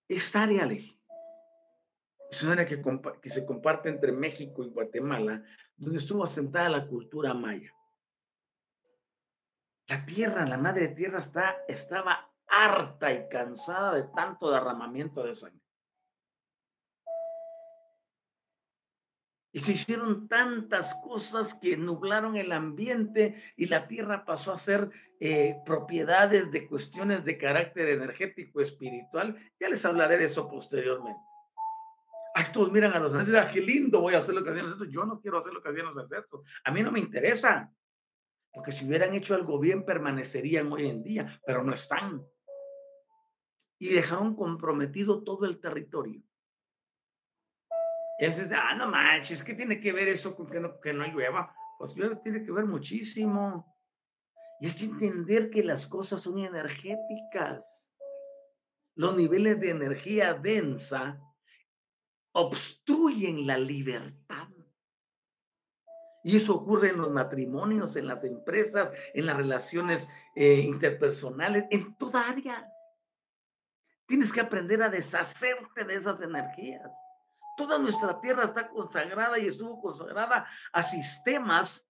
esta área es una área que, que se comparte entre México y Guatemala, donde estuvo asentada la cultura maya. La tierra, la madre tierra, está, estaba harta y cansada de tanto derramamiento de sangre. Y se hicieron tantas cosas que nublaron el ambiente y la tierra pasó a ser eh, propiedades de cuestiones de carácter energético, espiritual. Ya les hablaré de eso posteriormente. Ay, todos miran a los ancestros, ah, qué lindo voy a hacer lo que hacían los Yo no quiero hacer lo que hacían los ancestros. A mí no me interesa. Porque si hubieran hecho algo bien, permanecerían hoy en día, pero no están. Y dejaron comprometido todo el territorio. Y dice, ah, no manches, ¿qué tiene que ver eso con que no, que no llueva? Pues tiene que ver muchísimo. Y hay que entender que las cosas son energéticas. Los niveles de energía densa obstruyen la libertad. Y eso ocurre en los matrimonios, en las empresas, en las relaciones eh, interpersonales, en toda área. Tienes que aprender a deshacerte de esas energías. Toda nuestra tierra está consagrada y estuvo consagrada a sistemas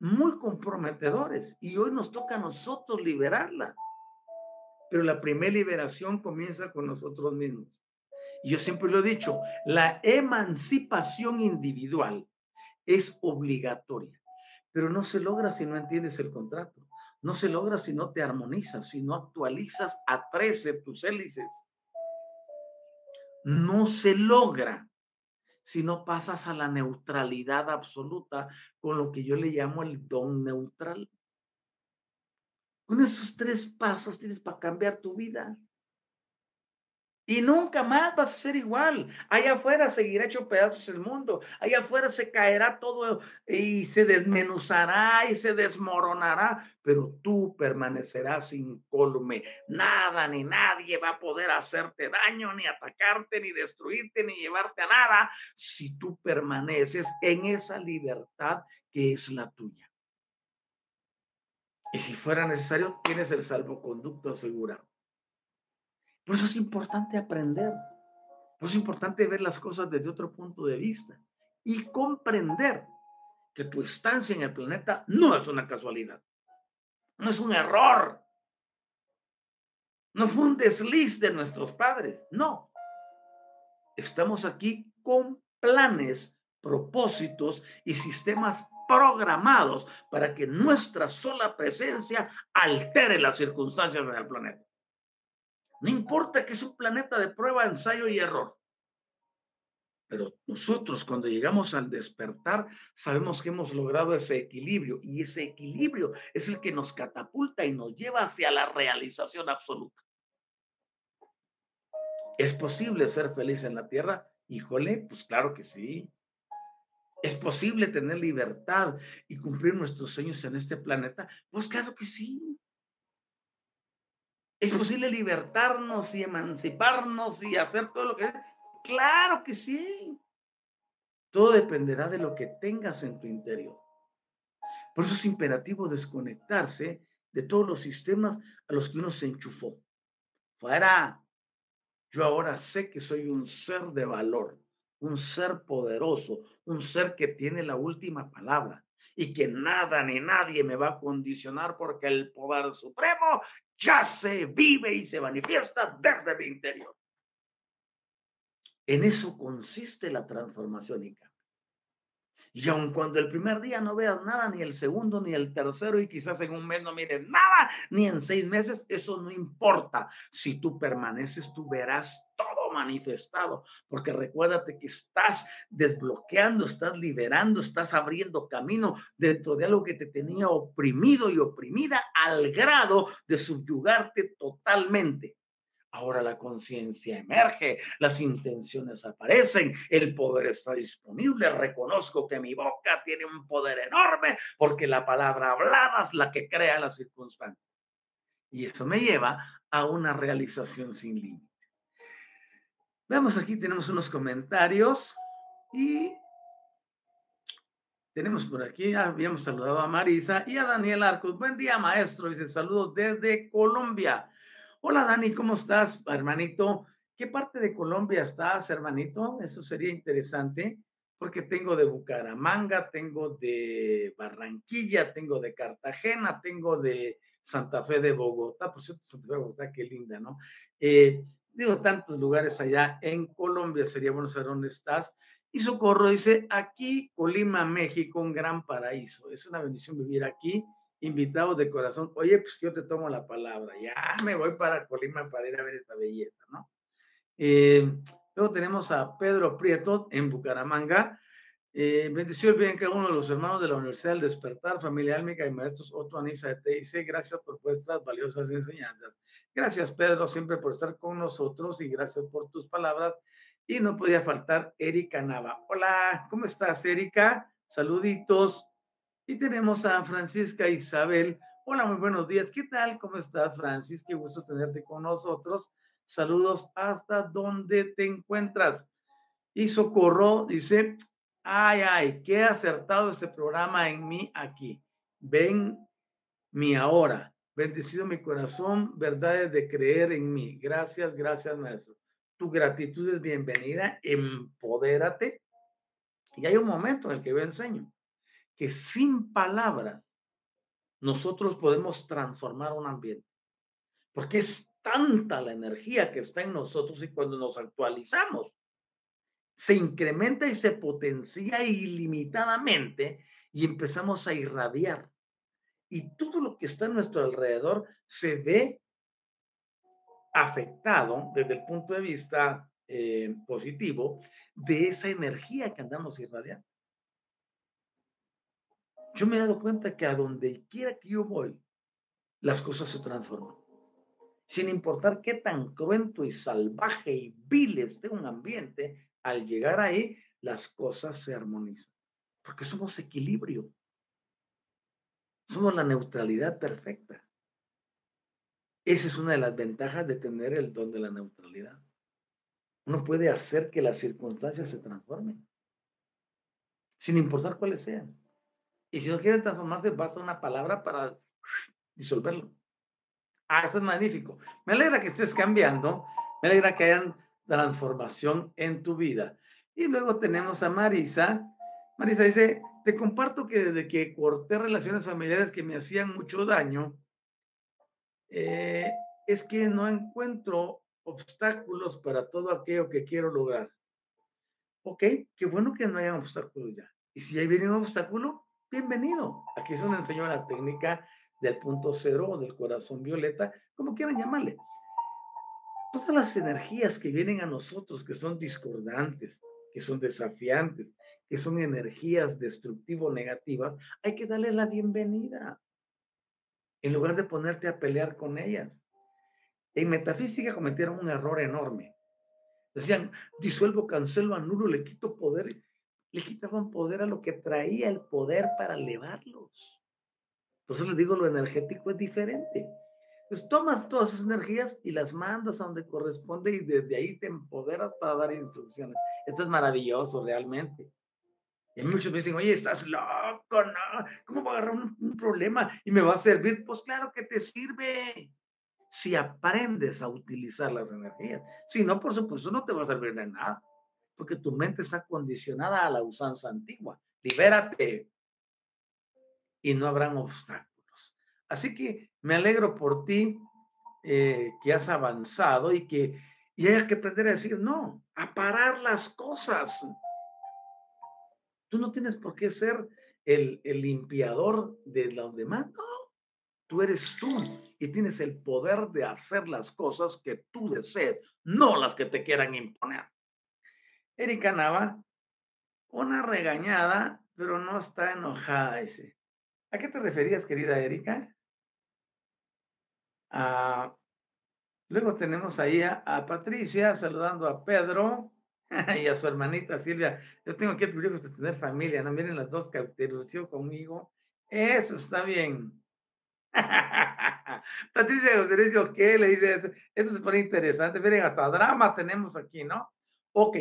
muy comprometedores y hoy nos toca a nosotros liberarla. Pero la primera liberación comienza con nosotros mismos. Y yo siempre lo he dicho, la emancipación individual es obligatoria, pero no se logra si no entiendes el contrato. No se logra si no te armonizas, si no actualizas a 13 tus hélices. No se logra si no pasas a la neutralidad absoluta con lo que yo le llamo el don neutral. Con esos tres pasos tienes para cambiar tu vida. Y nunca más vas a ser igual. Allá afuera seguirá hecho pedazos el mundo. Allá afuera se caerá todo y se desmenuzará y se desmoronará. Pero tú permanecerás incólume. Nada ni nadie va a poder hacerte daño, ni atacarte, ni destruirte, ni llevarte a nada si tú permaneces en esa libertad que es la tuya. Y si fuera necesario, tienes el salvoconducto asegurado. Por eso es importante aprender. Por eso es importante ver las cosas desde otro punto de vista y comprender que tu estancia en el planeta no es una casualidad. No es un error. No fue un desliz de nuestros padres. No. Estamos aquí con planes, propósitos y sistemas programados para que nuestra sola presencia altere las circunstancias del planeta. No importa que es un planeta de prueba, ensayo y error. Pero nosotros cuando llegamos al despertar sabemos que hemos logrado ese equilibrio y ese equilibrio es el que nos catapulta y nos lleva hacia la realización absoluta. ¿Es posible ser feliz en la tierra? Híjole, pues claro que sí. ¿Es posible tener libertad y cumplir nuestros sueños en este planeta? Pues claro que sí. ¿Es posible libertarnos y emanciparnos y hacer todo lo que es? Claro que sí. Todo dependerá de lo que tengas en tu interior. Por eso es imperativo desconectarse de todos los sistemas a los que uno se enchufó. Fuera, yo ahora sé que soy un ser de valor, un ser poderoso, un ser que tiene la última palabra y que nada ni nadie me va a condicionar porque el poder supremo ya se vive y se manifiesta desde mi interior. En eso consiste la transformación y Y aun cuando el primer día no veas nada, ni el segundo, ni el tercero, y quizás en un mes no mires nada, ni en seis meses, eso no importa. Si tú permaneces, tú verás todo manifestado, porque recuérdate que estás desbloqueando, estás liberando, estás abriendo camino dentro de algo que te tenía oprimido y oprimida al grado de subyugarte totalmente. Ahora la conciencia emerge, las intenciones aparecen, el poder está disponible. Reconozco que mi boca tiene un poder enorme porque la palabra hablada es la que crea las circunstancias. Y eso me lleva a una realización sin límite. Veamos aquí, tenemos unos comentarios y tenemos por aquí, habíamos saludado a Marisa y a Daniel Arcos. Buen día, maestro. Dice saludos desde Colombia. Hola, Dani, ¿cómo estás, hermanito? ¿Qué parte de Colombia estás, hermanito? Eso sería interesante porque tengo de Bucaramanga, tengo de Barranquilla, tengo de Cartagena, tengo de Santa Fe de Bogotá. Por cierto, Santa Fe de Bogotá, qué linda, ¿no? Eh, digo, tantos lugares allá en Colombia, sería bueno saber dónde estás. Y Socorro dice, aquí, Colima, México, un gran paraíso. Es una bendición vivir aquí, invitados de corazón. Oye, pues yo te tomo la palabra, ya me voy para Colima para ir a ver esta belleza, ¿no? Eh, luego tenemos a Pedro Prieto en Bucaramanga. Eh, bendición bien cada uno de los hermanos de la Universidad del Despertar, familia álmica y maestros Otto Anisa de TIC. Gracias por vuestras valiosas enseñanzas. Gracias, Pedro, siempre por estar con nosotros y gracias por tus palabras. Y no podía faltar Erika Nava. Hola, ¿cómo estás, Erika? Saluditos. Y tenemos a Francisca Isabel. Hola, muy buenos días. ¿Qué tal? ¿Cómo estás, Francis? Qué gusto tenerte con nosotros. Saludos hasta donde te encuentras. Y Socorro dice, ay, ay, qué acertado este programa en mí aquí. Ven mi ahora Bendecido mi corazón, verdades de creer en mí. Gracias, gracias, maestro. Tu gratitud es bienvenida, empodérate. Y hay un momento en el que yo enseño que sin palabras nosotros podemos transformar un ambiente. Porque es tanta la energía que está en nosotros y cuando nos actualizamos, se incrementa y se potencia ilimitadamente y empezamos a irradiar. Y todo lo que está a nuestro alrededor se ve afectado desde el punto de vista eh, positivo de esa energía que andamos irradiando. Yo me he dado cuenta que a donde quiera que yo voy, las cosas se transforman. Sin importar qué tan cruento y salvaje y vil esté un ambiente, al llegar ahí, las cosas se armonizan. Porque somos equilibrio. Somos la neutralidad perfecta. Esa es una de las ventajas de tener el don de la neutralidad. Uno puede hacer que las circunstancias se transformen, sin importar cuáles sean. Y si no quieren transformarse, basta una palabra para disolverlo. Ah, eso es magnífico. Me alegra que estés cambiando, me alegra que hayan transformación en tu vida. Y luego tenemos a Marisa. Marisa dice, te comparto que desde que corté relaciones familiares que me hacían mucho daño, eh, es que no encuentro obstáculos para todo aquello que quiero lograr. Ok, qué bueno que no haya obstáculos ya. Y si ahí viene un obstáculo, bienvenido. Aquí se nos enseñó la técnica del punto cero o del corazón violeta, como quieran llamarle. Todas las energías que vienen a nosotros, que son discordantes, que son desafiantes, que son energías destructivo-negativas, hay que darle la bienvenida en lugar de ponerte a pelear con ellas. En metafísica cometieron un error enorme. Decían, disuelvo, cancelo, anulo, le quito poder. Le quitaban poder a lo que traía el poder para elevarlos. Por eso les digo, lo energético es diferente. Entonces tomas todas esas energías y las mandas a donde corresponde y desde ahí te empoderas para dar instrucciones. Esto es maravilloso realmente. Y muchos me dicen, oye, estás loco, ¿no? ¿Cómo voy a agarrar un, problema y me va a servir? Pues claro que te sirve si aprendes a utilizar las energías. Si no, por supuesto, no te va a servir de nada, porque tu mente está condicionada a la usanza antigua. Libérate y no habrán obstáculos. Así que me alegro por ti eh, que has avanzado y que y hayas que aprender a decir no, a parar las cosas. Tú no tienes por qué ser el, limpiador de los demás, no. Tú eres tú y tienes el poder de hacer las cosas que tú desees, no las que te quieran imponer. Erika Nava, una regañada, pero no está enojada, dice. ¿A qué te referías, querida Erika? Ah, luego tenemos ahí a Patricia saludando a Pedro. <laughs> y a su hermanita Silvia. Yo tengo que el privilegio de tener familia, ¿no? Miren las dos que conmigo. Eso está bien. <laughs> Patricia José ¿qué le dice? Esto se pone interesante. Miren, hasta drama tenemos aquí, ¿no? Ok.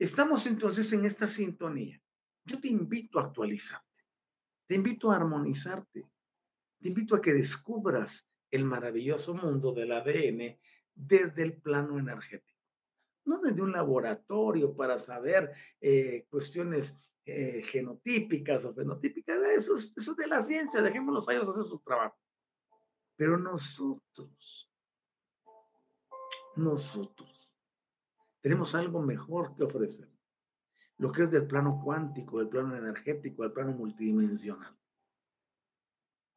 Estamos entonces en esta sintonía. Yo te invito a actualizarte. Te invito a armonizarte. Te invito a que descubras el maravilloso mundo del ADN desde el plano energético no desde un laboratorio para saber eh, cuestiones eh, genotípicas o fenotípicas, eso es, eso de la ciencia, dejémoslos a ellos hacer su trabajo. Pero nosotros, nosotros, tenemos algo mejor que ofrecer, lo que es del plano cuántico, del plano energético, del plano multidimensional,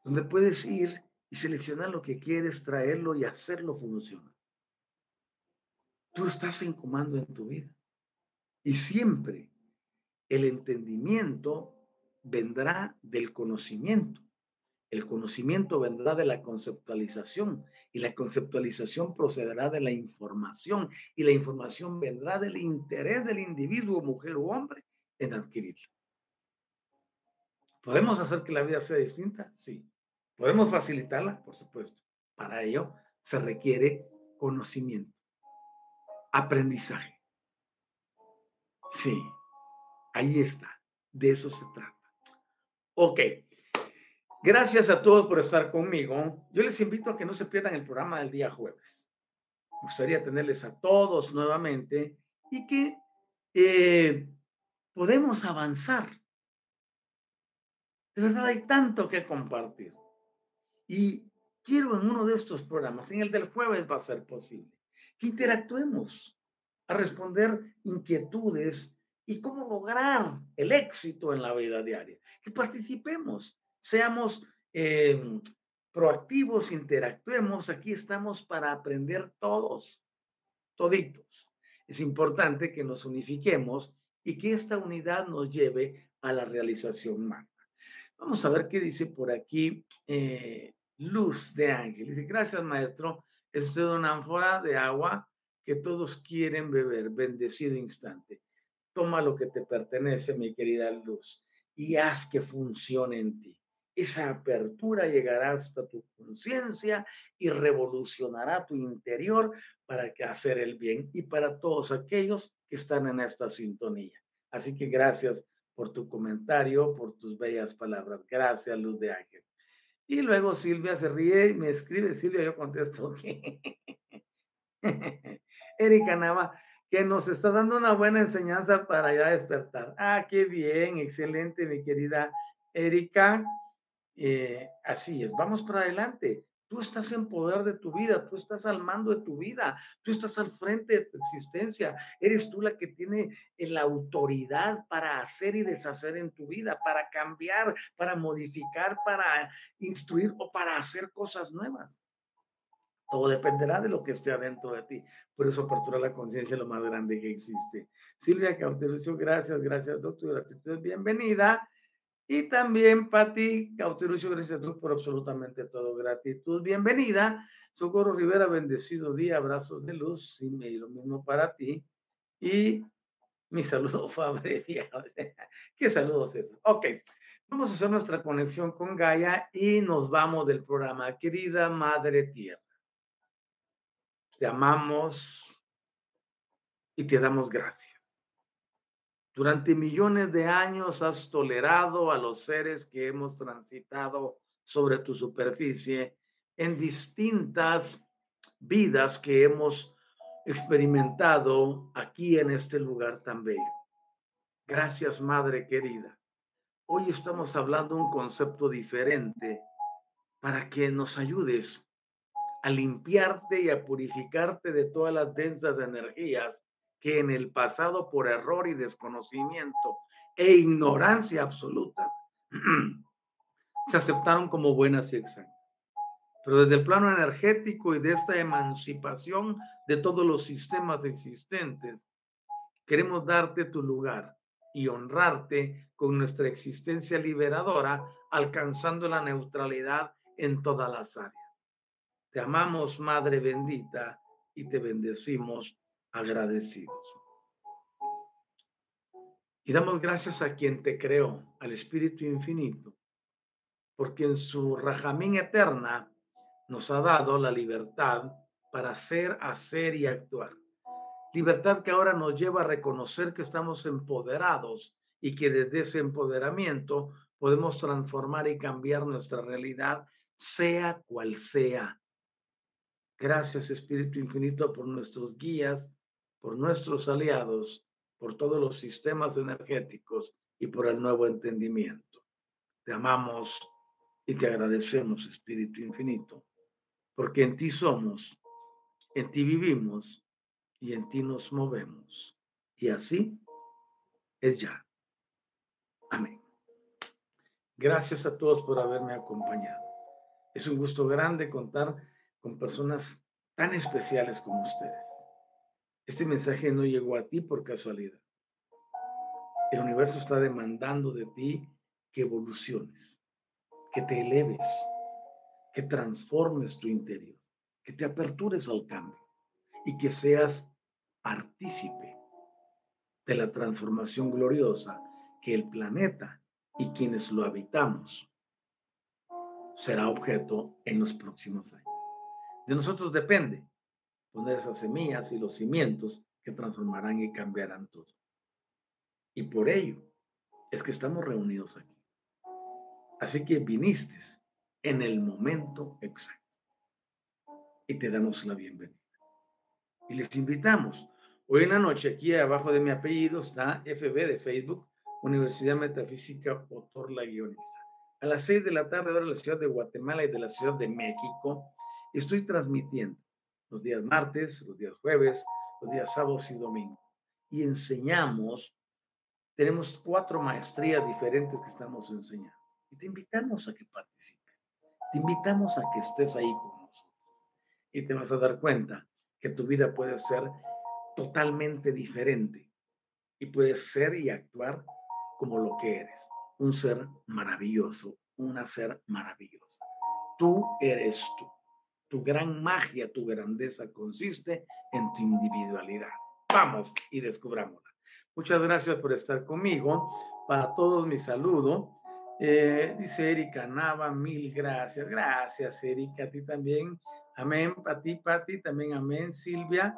donde puedes ir y seleccionar lo que quieres, traerlo y hacerlo funcionar. Tú estás en comando en tu vida. Y siempre el entendimiento vendrá del conocimiento. El conocimiento vendrá de la conceptualización y la conceptualización procederá de la información y la información vendrá del interés del individuo, mujer o hombre, en adquirirla. ¿Podemos hacer que la vida sea distinta? Sí. ¿Podemos facilitarla? Por supuesto. Para ello se requiere conocimiento aprendizaje. Sí, ahí está. De eso se trata. Ok. Gracias a todos por estar conmigo. Yo les invito a que no se pierdan el programa del día jueves. Me gustaría tenerles a todos nuevamente y que eh, podemos avanzar. De verdad hay tanto que compartir. Y quiero en uno de estos programas, en el del jueves va a ser posible, que interactuemos a responder inquietudes y cómo lograr el éxito en la vida diaria. Que participemos, seamos eh, proactivos, interactuemos. Aquí estamos para aprender todos, toditos. Es importante que nos unifiquemos y que esta unidad nos lleve a la realización humana. Vamos a ver qué dice por aquí eh, Luz de Ángel. Dice, gracias maestro, es una ánfora de agua que todos quieren beber, bendecido instante. Toma lo que te pertenece, mi querida Luz, y haz que funcione en ti. Esa apertura llegará hasta tu conciencia y revolucionará tu interior para que hacer el bien y para todos aquellos que están en esta sintonía. Así que gracias por tu comentario, por tus bellas palabras. Gracias, Luz de Ángel. Y luego Silvia se ríe y me escribe, Silvia, yo contesto. <laughs> Erika Nava, que nos está dando una buena enseñanza para ya despertar. Ah, qué bien, excelente, mi querida Erika. Eh, así es, vamos para adelante. Tú estás en poder de tu vida, tú estás al mando de tu vida, tú estás al frente de tu existencia. Eres tú la que tiene la autoridad para hacer y deshacer en tu vida, para cambiar, para modificar, para instruir o para hacer cosas nuevas. Todo dependerá de lo que esté adentro de ti. Por eso apertura la conciencia lo más grande que existe. Silvia Cauterucio, gracias, gracias, doctor. Gratitud, bienvenida. Y también, Pati Cauterucho, gracias a Dios por absolutamente todo. Gratitud, bienvenida. Socorro Rivera, bendecido día, abrazos de luz. y lo mismo para ti. Y mi saludo, <laughs> Fabre. ¿Qué saludos es? Ok, vamos a hacer nuestra conexión con Gaia y nos vamos del programa. Querida Madre Tierra, te amamos y te damos gracias durante millones de años has tolerado a los seres que hemos transitado sobre tu superficie en distintas vidas que hemos experimentado aquí en este lugar tan bello. Gracias, Madre querida. Hoy estamos hablando un concepto diferente para que nos ayudes a limpiarte y a purificarte de todas las densas energías que en el pasado por error y desconocimiento e ignorancia absoluta <clears throat> se aceptaron como buenas y exactas. Pero desde el plano energético y de esta emancipación de todos los sistemas existentes, queremos darte tu lugar y honrarte con nuestra existencia liberadora, alcanzando la neutralidad en todas las áreas. Te amamos, Madre bendita, y te bendecimos agradecidos. Y damos gracias a quien te creó, al Espíritu Infinito, porque en su rajamín eterna nos ha dado la libertad para ser, hacer y actuar. Libertad que ahora nos lleva a reconocer que estamos empoderados y que desde ese empoderamiento podemos transformar y cambiar nuestra realidad, sea cual sea. Gracias Espíritu Infinito por nuestros guías, por nuestros aliados, por todos los sistemas energéticos y por el nuevo entendimiento. Te amamos y te agradecemos, Espíritu Infinito, porque en ti somos, en ti vivimos y en ti nos movemos. Y así es ya. Amén. Gracias a todos por haberme acompañado. Es un gusto grande contar con personas tan especiales como ustedes. Este mensaje no llegó a ti por casualidad. El universo está demandando de ti que evoluciones, que te eleves, que transformes tu interior, que te apertures al cambio y que seas partícipe de la transformación gloriosa que el planeta y quienes lo habitamos será objeto en los próximos años. De nosotros depende poner esas semillas y los cimientos que transformarán y cambiarán todo. Y por ello es que estamos reunidos aquí. Así que viniste en el momento exacto. Y te damos la bienvenida. Y les invitamos. Hoy en la noche, aquí abajo de mi apellido, está FB de Facebook, Universidad Metafísica Autor La Guionista. A las seis de la tarde, de la ciudad de Guatemala y de la ciudad de México, estoy transmitiendo los días martes, los días jueves, los días sábados y domingos. Y enseñamos, tenemos cuatro maestrías diferentes que estamos enseñando. Y te invitamos a que participes. Te invitamos a que estés ahí con nosotros. Y te vas a dar cuenta que tu vida puede ser totalmente diferente. Y puedes ser y actuar como lo que eres. Un ser maravilloso, una ser maravillosa. Tú eres tú. Tu gran magia, tu grandeza consiste en tu individualidad. Vamos y descubrámosla. Muchas gracias por estar conmigo. Para todos mi saludo. Eh, dice Erika Nava, mil gracias. Gracias, Erika, a ti también. Amén. Para ti, Pati, también amén. Silvia,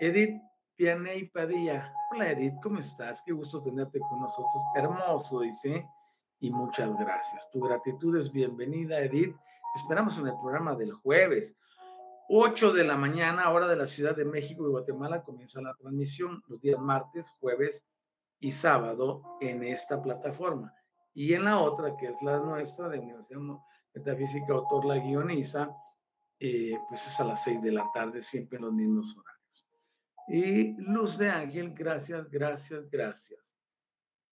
Edith Pianey Padilla. Hola, Edith, ¿cómo estás? Qué gusto tenerte con nosotros. Hermoso, dice. Y muchas gracias. Tu gratitud es bienvenida, Edith esperamos en el programa del jueves. 8 de la mañana, hora de la Ciudad de México y Guatemala, comienza la transmisión los días martes, jueves y sábado en esta plataforma. Y en la otra, que es la nuestra, de Universidad Metafísica Autor La Guioniza, eh, pues es a las 6 de la tarde, siempre en los mismos horarios. Y Luz de Ángel, gracias, gracias, gracias.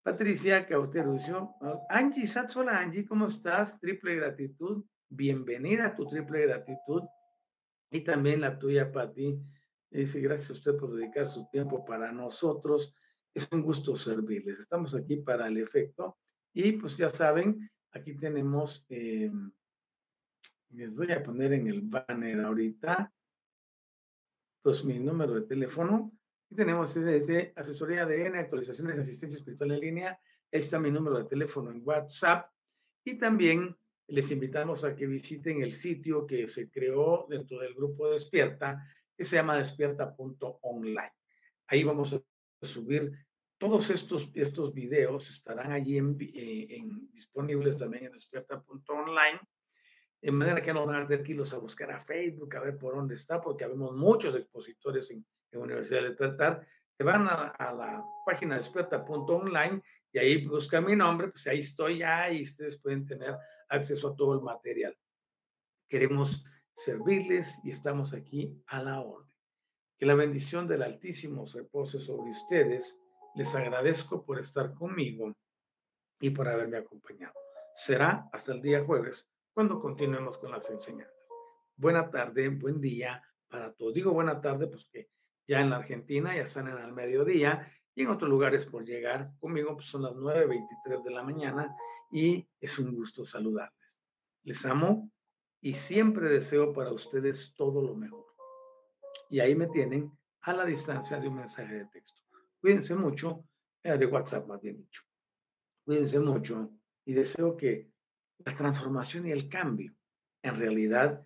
Patricia Cauterucio, Angie Satzola, Angie, ¿cómo estás? Triple gratitud bienvenida a tu triple gratitud y también la tuya, Pati. Dice, gracias a usted por dedicar su tiempo para nosotros. Es un gusto servirles. Estamos aquí para el efecto. Y pues ya saben, aquí tenemos, eh, les voy a poner en el banner ahorita, pues mi número de teléfono. Y tenemos desde asesoría de N, actualizaciones de asistencia espiritual en línea. Ahí está mi número de teléfono en WhatsApp. Y también les invitamos a que visiten el sitio que se creó dentro del grupo Despierta, que se llama despierta.online. Ahí vamos a subir todos estos, estos videos, estarán allí eh, en, disponibles también en despierta.online, en manera que no van a tener que irlos a buscar a Facebook, a ver por dónde está, porque habemos muchos expositores en, en Universidad de Despertar. Te van a, a la página despierta.online y ahí buscan mi nombre, pues ahí estoy ya y ustedes pueden tener acceso a todo el material. Queremos servirles y estamos aquí a la orden. Que la bendición del Altísimo se pose sobre ustedes. Les agradezco por estar conmigo y por haberme acompañado. Será hasta el día jueves cuando continuemos con las enseñanzas. Buena tarde, buen día para todos. Digo buena tarde, pues ya en la Argentina ya están en el mediodía y en otros lugares por llegar conmigo, pues son las 9.23 de la mañana y es un gusto saludarles. Les amo y siempre deseo para ustedes todo lo mejor. Y ahí me tienen a la distancia de un mensaje de texto. Cuídense mucho, eh, de WhatsApp más bien dicho. Cuídense mucho y deseo que la transformación y el cambio en realidad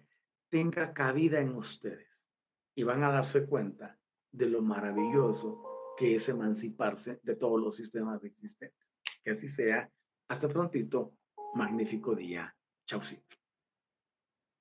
tenga cabida en ustedes y van a darse cuenta de lo maravilloso que es emanciparse de todos los sistemas existentes. Que así sea hasta prontito. Magnífico día. Chau, sí.